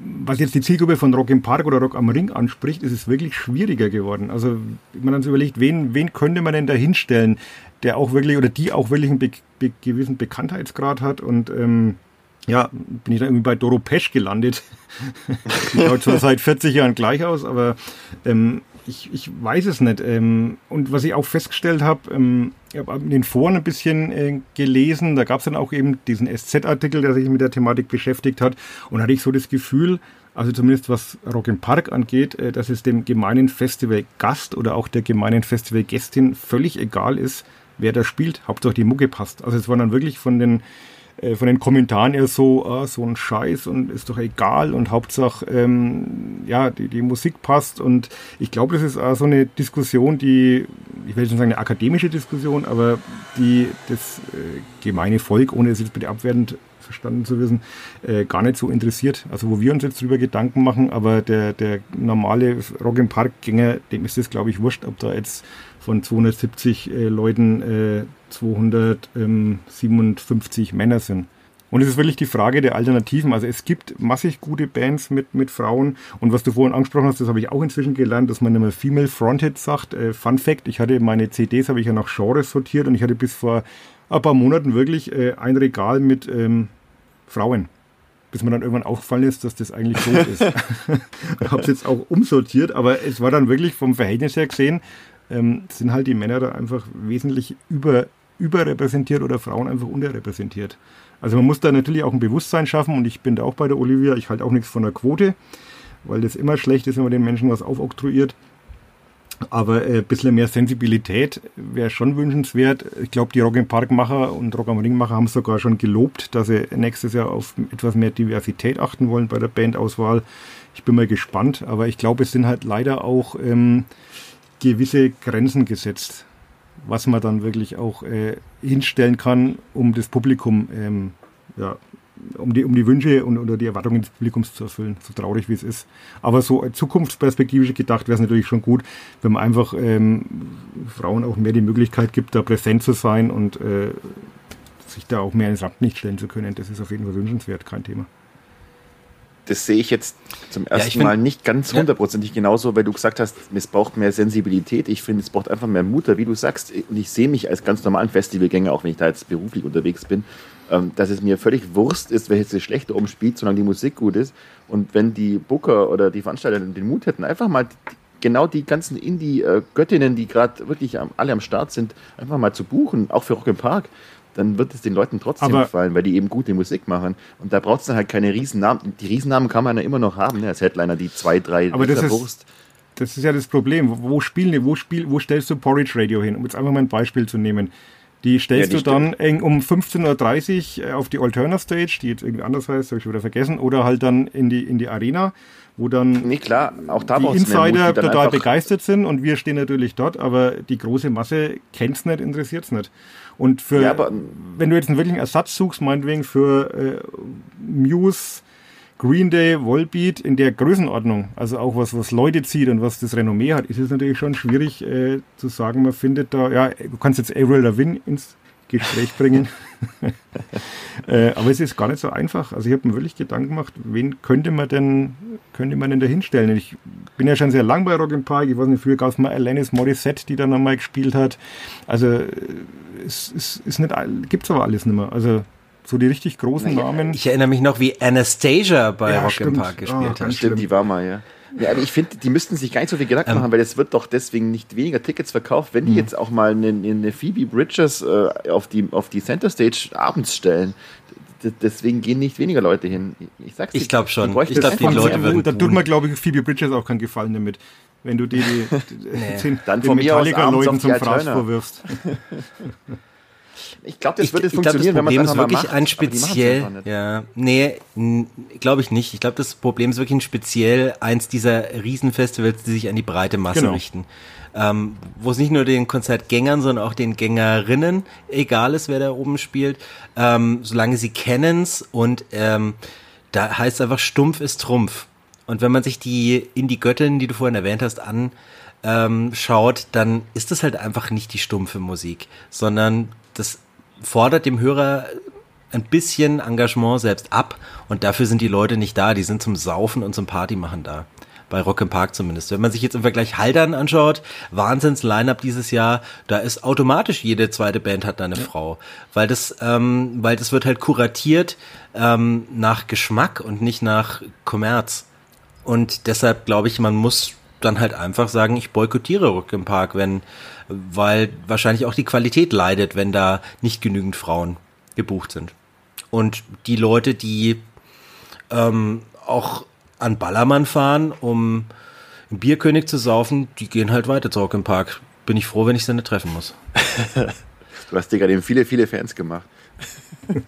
was jetzt die Zielgruppe von Rock im Park oder Rock am Ring anspricht, ist es wirklich schwieriger geworden. Also, wenn man so überlegt, wen, wen könnte man denn da hinstellen, der auch wirklich oder die auch wirklich einen be be gewissen Bekanntheitsgrad hat und ähm, ja, bin ich dann irgendwie bei Doro Pesch gelandet. die schaut zwar seit 40 Jahren gleich aus, aber ähm, ich, ich weiß es nicht. Ähm, und was ich auch festgestellt habe, ähm, ich habe in den Foren ein bisschen äh, gelesen, da gab es dann auch eben diesen SZ-Artikel, der sich mit der Thematik beschäftigt hat. Und hatte ich so das Gefühl, also zumindest was Rock im Park angeht, äh, dass es dem gemeinen Festivalgast oder auch der gemeinen Festivalgästin völlig egal ist, wer da spielt. Hauptsache die Mucke passt. Also es war dann wirklich von den äh, von den Kommentaren eher so, ah, so ein Scheiß und ist doch egal und Hauptsache, ähm, ja, die, die Musik passt und ich glaube, das ist auch so eine Diskussion, die, ich will nicht sagen eine akademische Diskussion, aber die das äh, gemeine Volk, ohne es jetzt bitte abwertend verstanden zu wissen, äh, gar nicht so interessiert. Also wo wir uns jetzt drüber Gedanken machen, aber der, der normale Rock im Park Gänger, dem ist das, glaube ich, wurscht, ob da jetzt von 270 äh, Leuten äh, 257 Männer sind. Und es ist wirklich die Frage der Alternativen. Also es gibt massig gute Bands mit, mit Frauen. Und was du vorhin angesprochen hast, das habe ich auch inzwischen gelernt, dass man immer Female Fronted sagt. Äh, Fun Fact, ich hatte meine CDs, habe ich ja nach Genres sortiert und ich hatte bis vor ein paar Monaten wirklich äh, ein Regal mit ähm, Frauen. Bis mir dann irgendwann aufgefallen ist, dass das eigentlich so ist. habe es jetzt auch umsortiert, aber es war dann wirklich vom Verhältnis her gesehen, ähm, sind halt die Männer da einfach wesentlich über, überrepräsentiert oder Frauen einfach unterrepräsentiert. Also man muss da natürlich auch ein Bewusstsein schaffen und ich bin da auch bei der Olivia, ich halte auch nichts von der Quote, weil das immer schlecht ist, wenn man den Menschen was aufoktroyiert. Aber äh, ein bisschen mehr Sensibilität wäre schon wünschenswert. Ich glaube, die Rock im Park Macher und Rock am Ring Macher haben sogar schon gelobt, dass sie nächstes Jahr auf etwas mehr Diversität achten wollen bei der Bandauswahl. Ich bin mal gespannt, aber ich glaube, es sind halt leider auch ähm, gewisse Grenzen gesetzt, was man dann wirklich auch äh, hinstellen kann, um das Publikum, ähm, ja, um die, um die Wünsche und oder die Erwartungen des Publikums zu erfüllen, so traurig wie es ist. Aber so zukunftsperspektivisch gedacht wäre es natürlich schon gut, wenn man einfach ähm, Frauen auch mehr die Möglichkeit gibt, da präsent zu sein und äh, sich da auch mehr ins Rampenlicht stellen zu können. Das ist auf jeden Fall wünschenswert, kein Thema das sehe ich jetzt zum ersten ja, Mal nicht ganz hundertprozentig ja. genauso, weil du gesagt hast, es braucht mehr Sensibilität. Ich finde, es braucht einfach mehr Mut, wie du sagst. Und ich sehe mich als ganz normalen Festivalgänger, auch wenn ich da jetzt beruflich unterwegs bin, ähm, dass es mir völlig Wurst ist, welches Geschlecht oben spielt, solange die Musik gut ist. Und wenn die Booker oder die Veranstalter den Mut hätten, einfach mal genau die ganzen Indie-Göttinnen, die gerade wirklich alle am Start sind, einfach mal zu buchen, auch für Rock im Park dann wird es den Leuten trotzdem aber gefallen, weil die eben gute Musik machen. Und da braucht es dann halt keine Riesennamen. Die Riesennamen kann man ja immer noch haben, ne? als Headliner, die zwei, drei aber das ist, Wurst. Das ist ja das Problem. Wo, spielen, wo, spiel, wo stellst du Porridge Radio hin? Um jetzt einfach mal ein Beispiel zu nehmen. Die stellst ja, die du dann eng um 15.30 Uhr äh, auf die Alterna Stage, die jetzt irgendwie anders heißt, habe ich wieder vergessen, oder halt dann in die, in die Arena, wo dann nee, klar, auch da die Insider Mut, die total begeistert sind und wir stehen natürlich dort, aber die große Masse kennt es nicht, interessiert es nicht. Und für, ja, aber, wenn du jetzt einen wirklichen Ersatz suchst, meinetwegen für äh, Muse, Green Day, Volbeat in der Größenordnung, also auch was, was Leute zieht und was das Renommee hat, ist es natürlich schon schwierig äh, zu sagen, man findet da, ja, du kannst jetzt Avril Lavigne ins Gespräch bringen. äh, aber es ist gar nicht so einfach. Also ich habe mir wirklich Gedanken gemacht, wen könnte man denn, könnte man denn da hinstellen? Ich bin ja schon sehr lang bei Rock Park. Ich weiß nicht, früher gab es mal Alanis Morissette, die dann einmal gespielt hat. Also es, es ist nicht, gibt es aber alles nicht mehr. Also So die richtig großen Naja, Namen. Ich erinnere mich noch, wie Anastasia bei Ja, Rock stimmt. im Park Ah, gespielt ganz hat. Stimmt, die war mal, ja. Ja, aber ich finde, die müssten sich gar nicht so viel Gedanken Ähm. machen, weil es wird doch deswegen nicht weniger Tickets verkauft, wenn die jetzt auch mal eine, eine Phoebe Bridges äh, auf, die, auf die Center Stage abends stellen. D deswegen gehen nicht weniger Leute hin. Ich sag's Ich dir, glaub schon. die bräuchten Ich glaub, einfach die Leute würden- da tut mir, glaube ich, Phoebe Bridges auch keinen Gefallen damit. Wenn du die, die, die den, Dann den Metallica-Leuten zum Fraß vorwirfst. Ich glaube, das Ich, wird jetzt ich glaube, das funktionieren, wenn man Problem es ist einfach mal wirklich macht. ein aber die machen's speziell, ja, nee, glaube ich nicht. Ich glaube, das Problem ist wirklich ein speziell eins dieser Riesenfestivals, die sich an die breite Masse Genau. richten. Ähm, wo es nicht nur den Konzertgängern, sondern auch den Gängerinnen egal ist, wer da oben spielt, ähm, solange sie kennen's und ähm, da heißt einfach stumpf ist Trumpf. Und wenn man sich die Indie-Göttin, die du vorhin erwähnt hast, an ähm, dann ist das halt einfach nicht die stumpfe Musik, sondern das fordert dem Hörer ein bisschen Engagement selbst ab und dafür sind die Leute nicht da, die sind zum Saufen und zum Partymachen da. Bei Rock im Park zumindest. Wenn man sich jetzt im Vergleich Haldern anschaut, Wahnsinns Line-Up dieses Jahr, da ist automatisch jede zweite Band hat da eine Frau. Weil das, ähm, weil das wird halt kuratiert ähm, nach Geschmack und nicht nach Kommerz. Und deshalb glaube ich, man muss dann halt einfach sagen, ich boykottiere Rock im Park, wenn, weil wahrscheinlich auch die Qualität leidet, wenn da nicht genügend Frauen gebucht sind. Und die Leute, die ähm, auch an Ballermann fahren, um im Bierkönig zu saufen, die gehen halt weiter zu Rock im Park. Bin ich froh, wenn ich sie nicht treffen muss. Du hast dir gerade eben viele, viele Fans gemacht.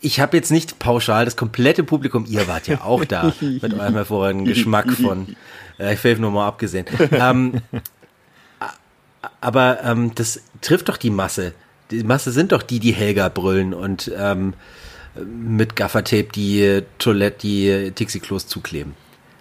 Ich habe jetzt nicht pauschal das komplette Publikum, ihr wart ja auch da mit eurem hervorragenden Geschmack von äh, Fave nur mal abgesehen. Ähm, aber ähm, das trifft doch die Masse. Die Masse sind doch die, die Helga brüllen und ähm, mit Gaffertape die Toilette, die Dixie-Klos zukleben.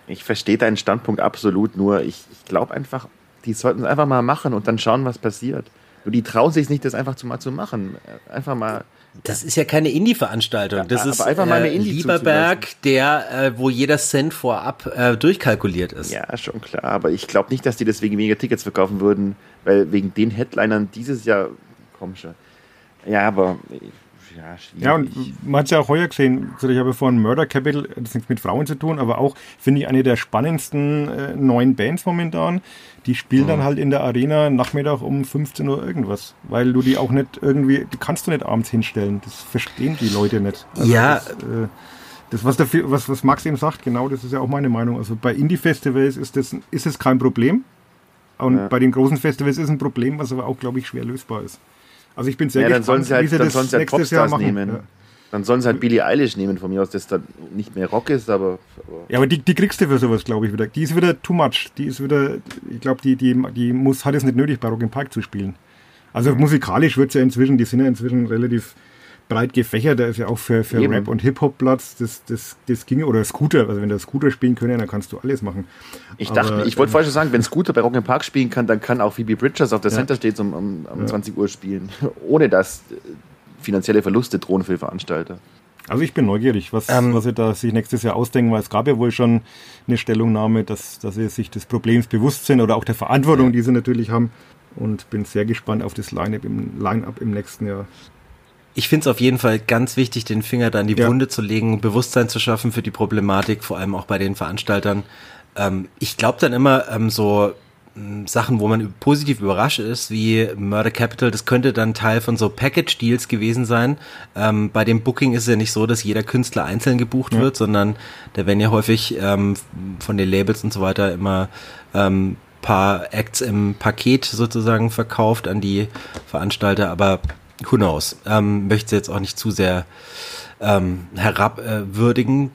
Ich verstehe deinen Standpunkt absolut, nur ich, ich glaube einfach, die sollten es einfach mal machen und dann schauen, was passiert. Nur die trauen sich nicht, das einfach zu, mal zu machen. Einfach mal. Das ist ja keine Indie-Veranstaltung. Das aber ist einfach mal äh, eine Indie Lieberberg, der, äh, wo jeder Cent vorab äh, durchkalkuliert ist. Ja, schon klar. Aber ich glaube nicht, dass die deswegen weniger Tickets verkaufen würden, weil wegen den Headlinern dieses Jahr. Komm schon. Ja, aber. Ja, schwierig. Ja, und man hat es ja auch heuer gesehen, also ich habe vorhin Murder Capital, das hat nichts mit Frauen zu tun, aber auch, finde ich, eine der spannendsten äh, neuen Bands momentan. Die spielen Mhm. dann halt in der Arena Nachmittag um 15 Uhr irgendwas, weil du die auch nicht irgendwie, die kannst du nicht abends hinstellen. Das verstehen die Leute nicht. Ja. Das, äh, das was, dafür, was, was Max eben sagt, genau, das ist ja auch meine Meinung. Also bei Indie-Festivals ist das ist es kein Problem. Und Ja. bei den großen Festivals ist es ein Problem, was aber auch, glaube ich, schwer lösbar ist. Also ich bin sehr ja, dann gespannt, sollen sie halt, wie sie dann das sollen sie halt nächstes Jahr Popstars machen. nehmen. Ja. Dann sollen sie halt Billie Eilish nehmen von mir aus, das dann nicht mehr Rock ist, aber. aber Ja, aber die, die kriegst du für sowas, glaube ich, wieder. Die ist wieder too much. Die ist wieder, ich glaube, die, die, die muss, hat es nicht nötig, bei Rock im Park zu spielen. Also musikalisch wird ja inzwischen, die sind ja inzwischen relativ breit gefächert. Da ist ja auch für, für Eben. Rap und Hip-Hop Platz. Das, das, das ginge, oder Scooter. Also wenn der Scooter spielen können, dann kannst du alles machen. Ich Aber, dachte, ich wollte ähm, vorher schon sagen, wenn Scooter bei Rock im Park spielen kann, dann kann auch Phoebe Bridgers auf der Center Stage um, um, um 20 Uhr spielen, ohne dass äh, finanzielle Verluste drohen für die Veranstalter. Also ich bin neugierig, was, Ähm, was sie da sich nächstes Jahr ausdenken, weil es gab ja wohl schon eine Stellungnahme, dass, dass sie sich des Problems bewusst sind oder auch der Verantwortung, die sie natürlich haben. Und bin sehr gespannt auf das Line-Up im, Line im nächsten Jahr. Ich finde es auf jeden Fall ganz wichtig, den Finger da in die Ja. Wunde zu legen, Bewusstsein zu schaffen für die Problematik, vor allem auch bei den Veranstaltern. Ähm, ich glaube dann immer ähm, so ähm, Sachen, wo man positiv überrascht ist, wie Murder Capital, das könnte dann Teil von so Package-Deals gewesen sein. Ähm, bei dem Booking ist es ja nicht so, dass jeder Künstler einzeln gebucht Ja. wird, sondern da werden ja häufig ähm, von den Labels und so weiter immer ähm, paar Acts im Paket sozusagen verkauft an die Veranstalter, aber who knows. Ähm, möchte jetzt auch nicht zu sehr ähm, herabwürdigen.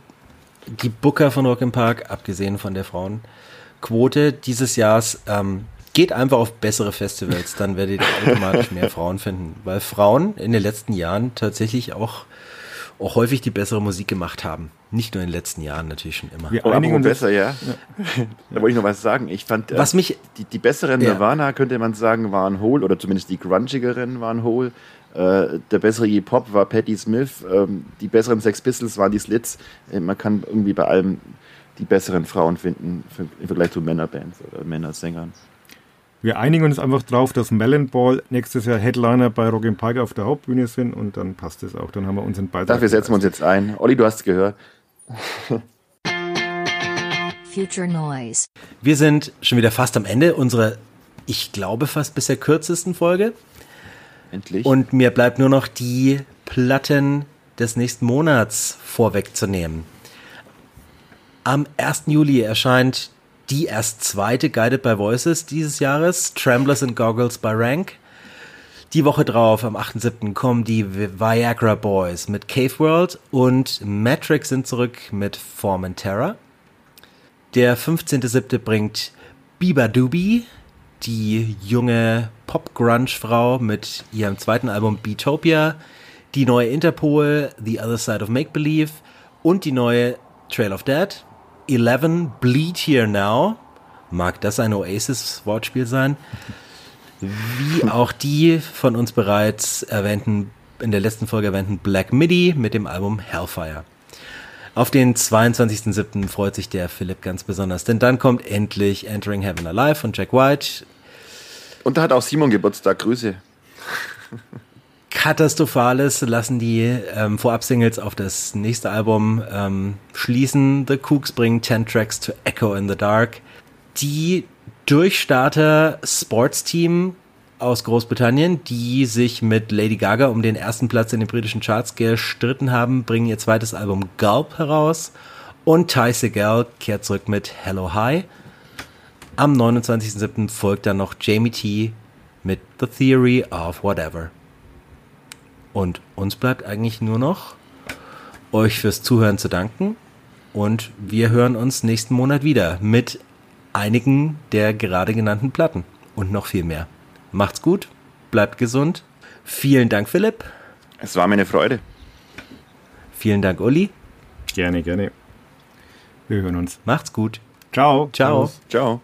Die Booker von Rock im Park, abgesehen von der Frauenquote dieses Jahres, ähm, geht einfach auf bessere Festivals, dann werdet ihr automatisch mehr Frauen finden, weil Frauen in den letzten Jahren tatsächlich auch, auch häufig die bessere Musik gemacht haben. Nicht nur in den letzten Jahren, natürlich schon immer. Wir Oh, einigen uns besser, ja. da wollte ich noch was sagen. Ich fand, äh, Was mich- die, die besseren Ja. Nirvana, könnte man sagen, waren Hole, oder zumindest die grungigeren waren Hole. Äh, der bessere Hip-Hop war Patti Smith. Ähm, die besseren Sex Pistols waren die Slits. Äh, man kann irgendwie bei allem die besseren Frauen finden für, im Vergleich zu Männerbands oder Männersängern. Wir einigen uns einfach drauf, dass Melon Ball nächstes Jahr Headliner bei Rock im Park auf der Hauptbühne sind und dann passt es auch. Dann haben wir unseren Beitrag. Dafür setzen wir uns jetzt ein. Olli, du hast es gehört. Future Noise. Wir sind schon wieder fast am Ende unserer, ich glaube, fast bisher kürzesten Folge. Endlich. Und mir bleibt nur noch die Platten des nächsten Monats vorwegzunehmen. Am 1. Juli erscheint die erst zweite Guided by Voices dieses Jahres, Tremblers and Goggles by Rank. Die Woche drauf, am 8.7., kommen die Viagra Boys mit Cave World und Matrix sind zurück mit Formentera. Der 15.7. bringt Biba Doobie, die junge Pop-Grunge-Frau mit ihrem zweiten Album Beatopia, die neue Interpol, The Other Side of Make Believe und die neue Trail of Dead. 11 Bleed Here Now. Mag das ein Oasis-Wortspiel sein? Wie auch die von uns bereits erwähnten, in der letzten Folge erwähnten Black Midi mit dem Album Hellfire. Auf den 22.07. freut sich der Philipp ganz besonders, denn dann kommt endlich Entering Heaven Alive von Jack White. Und da hat auch Simon Geburtstag. Grüße. Katastrophales lassen die ähm, Vorab-Singles auf das nächste Album ähm, schließen. The Cooks bringen 10 Tracks to Echo in the Dark. Die Durchstarter Sportsteam aus Großbritannien, die sich mit Lady Gaga um den ersten Platz in den britischen Charts gestritten haben, bringen ihr zweites Album Gulp heraus. Und Ty Segall kehrt zurück mit Hello Hi. Am 29.07. folgt dann noch Jamie T mit The Theory of Whatever. Und uns bleibt eigentlich nur noch, euch fürs Zuhören zu danken. Und wir hören uns nächsten Monat wieder mit einigen der gerade genannten Platten und noch viel mehr. Macht's gut, bleibt gesund. Vielen Dank, Philipp. Es war mir eine Freude. Vielen Dank, Uli. Gerne, gerne. Wir hören uns. Macht's gut. Ciao. Ciao. Ciao.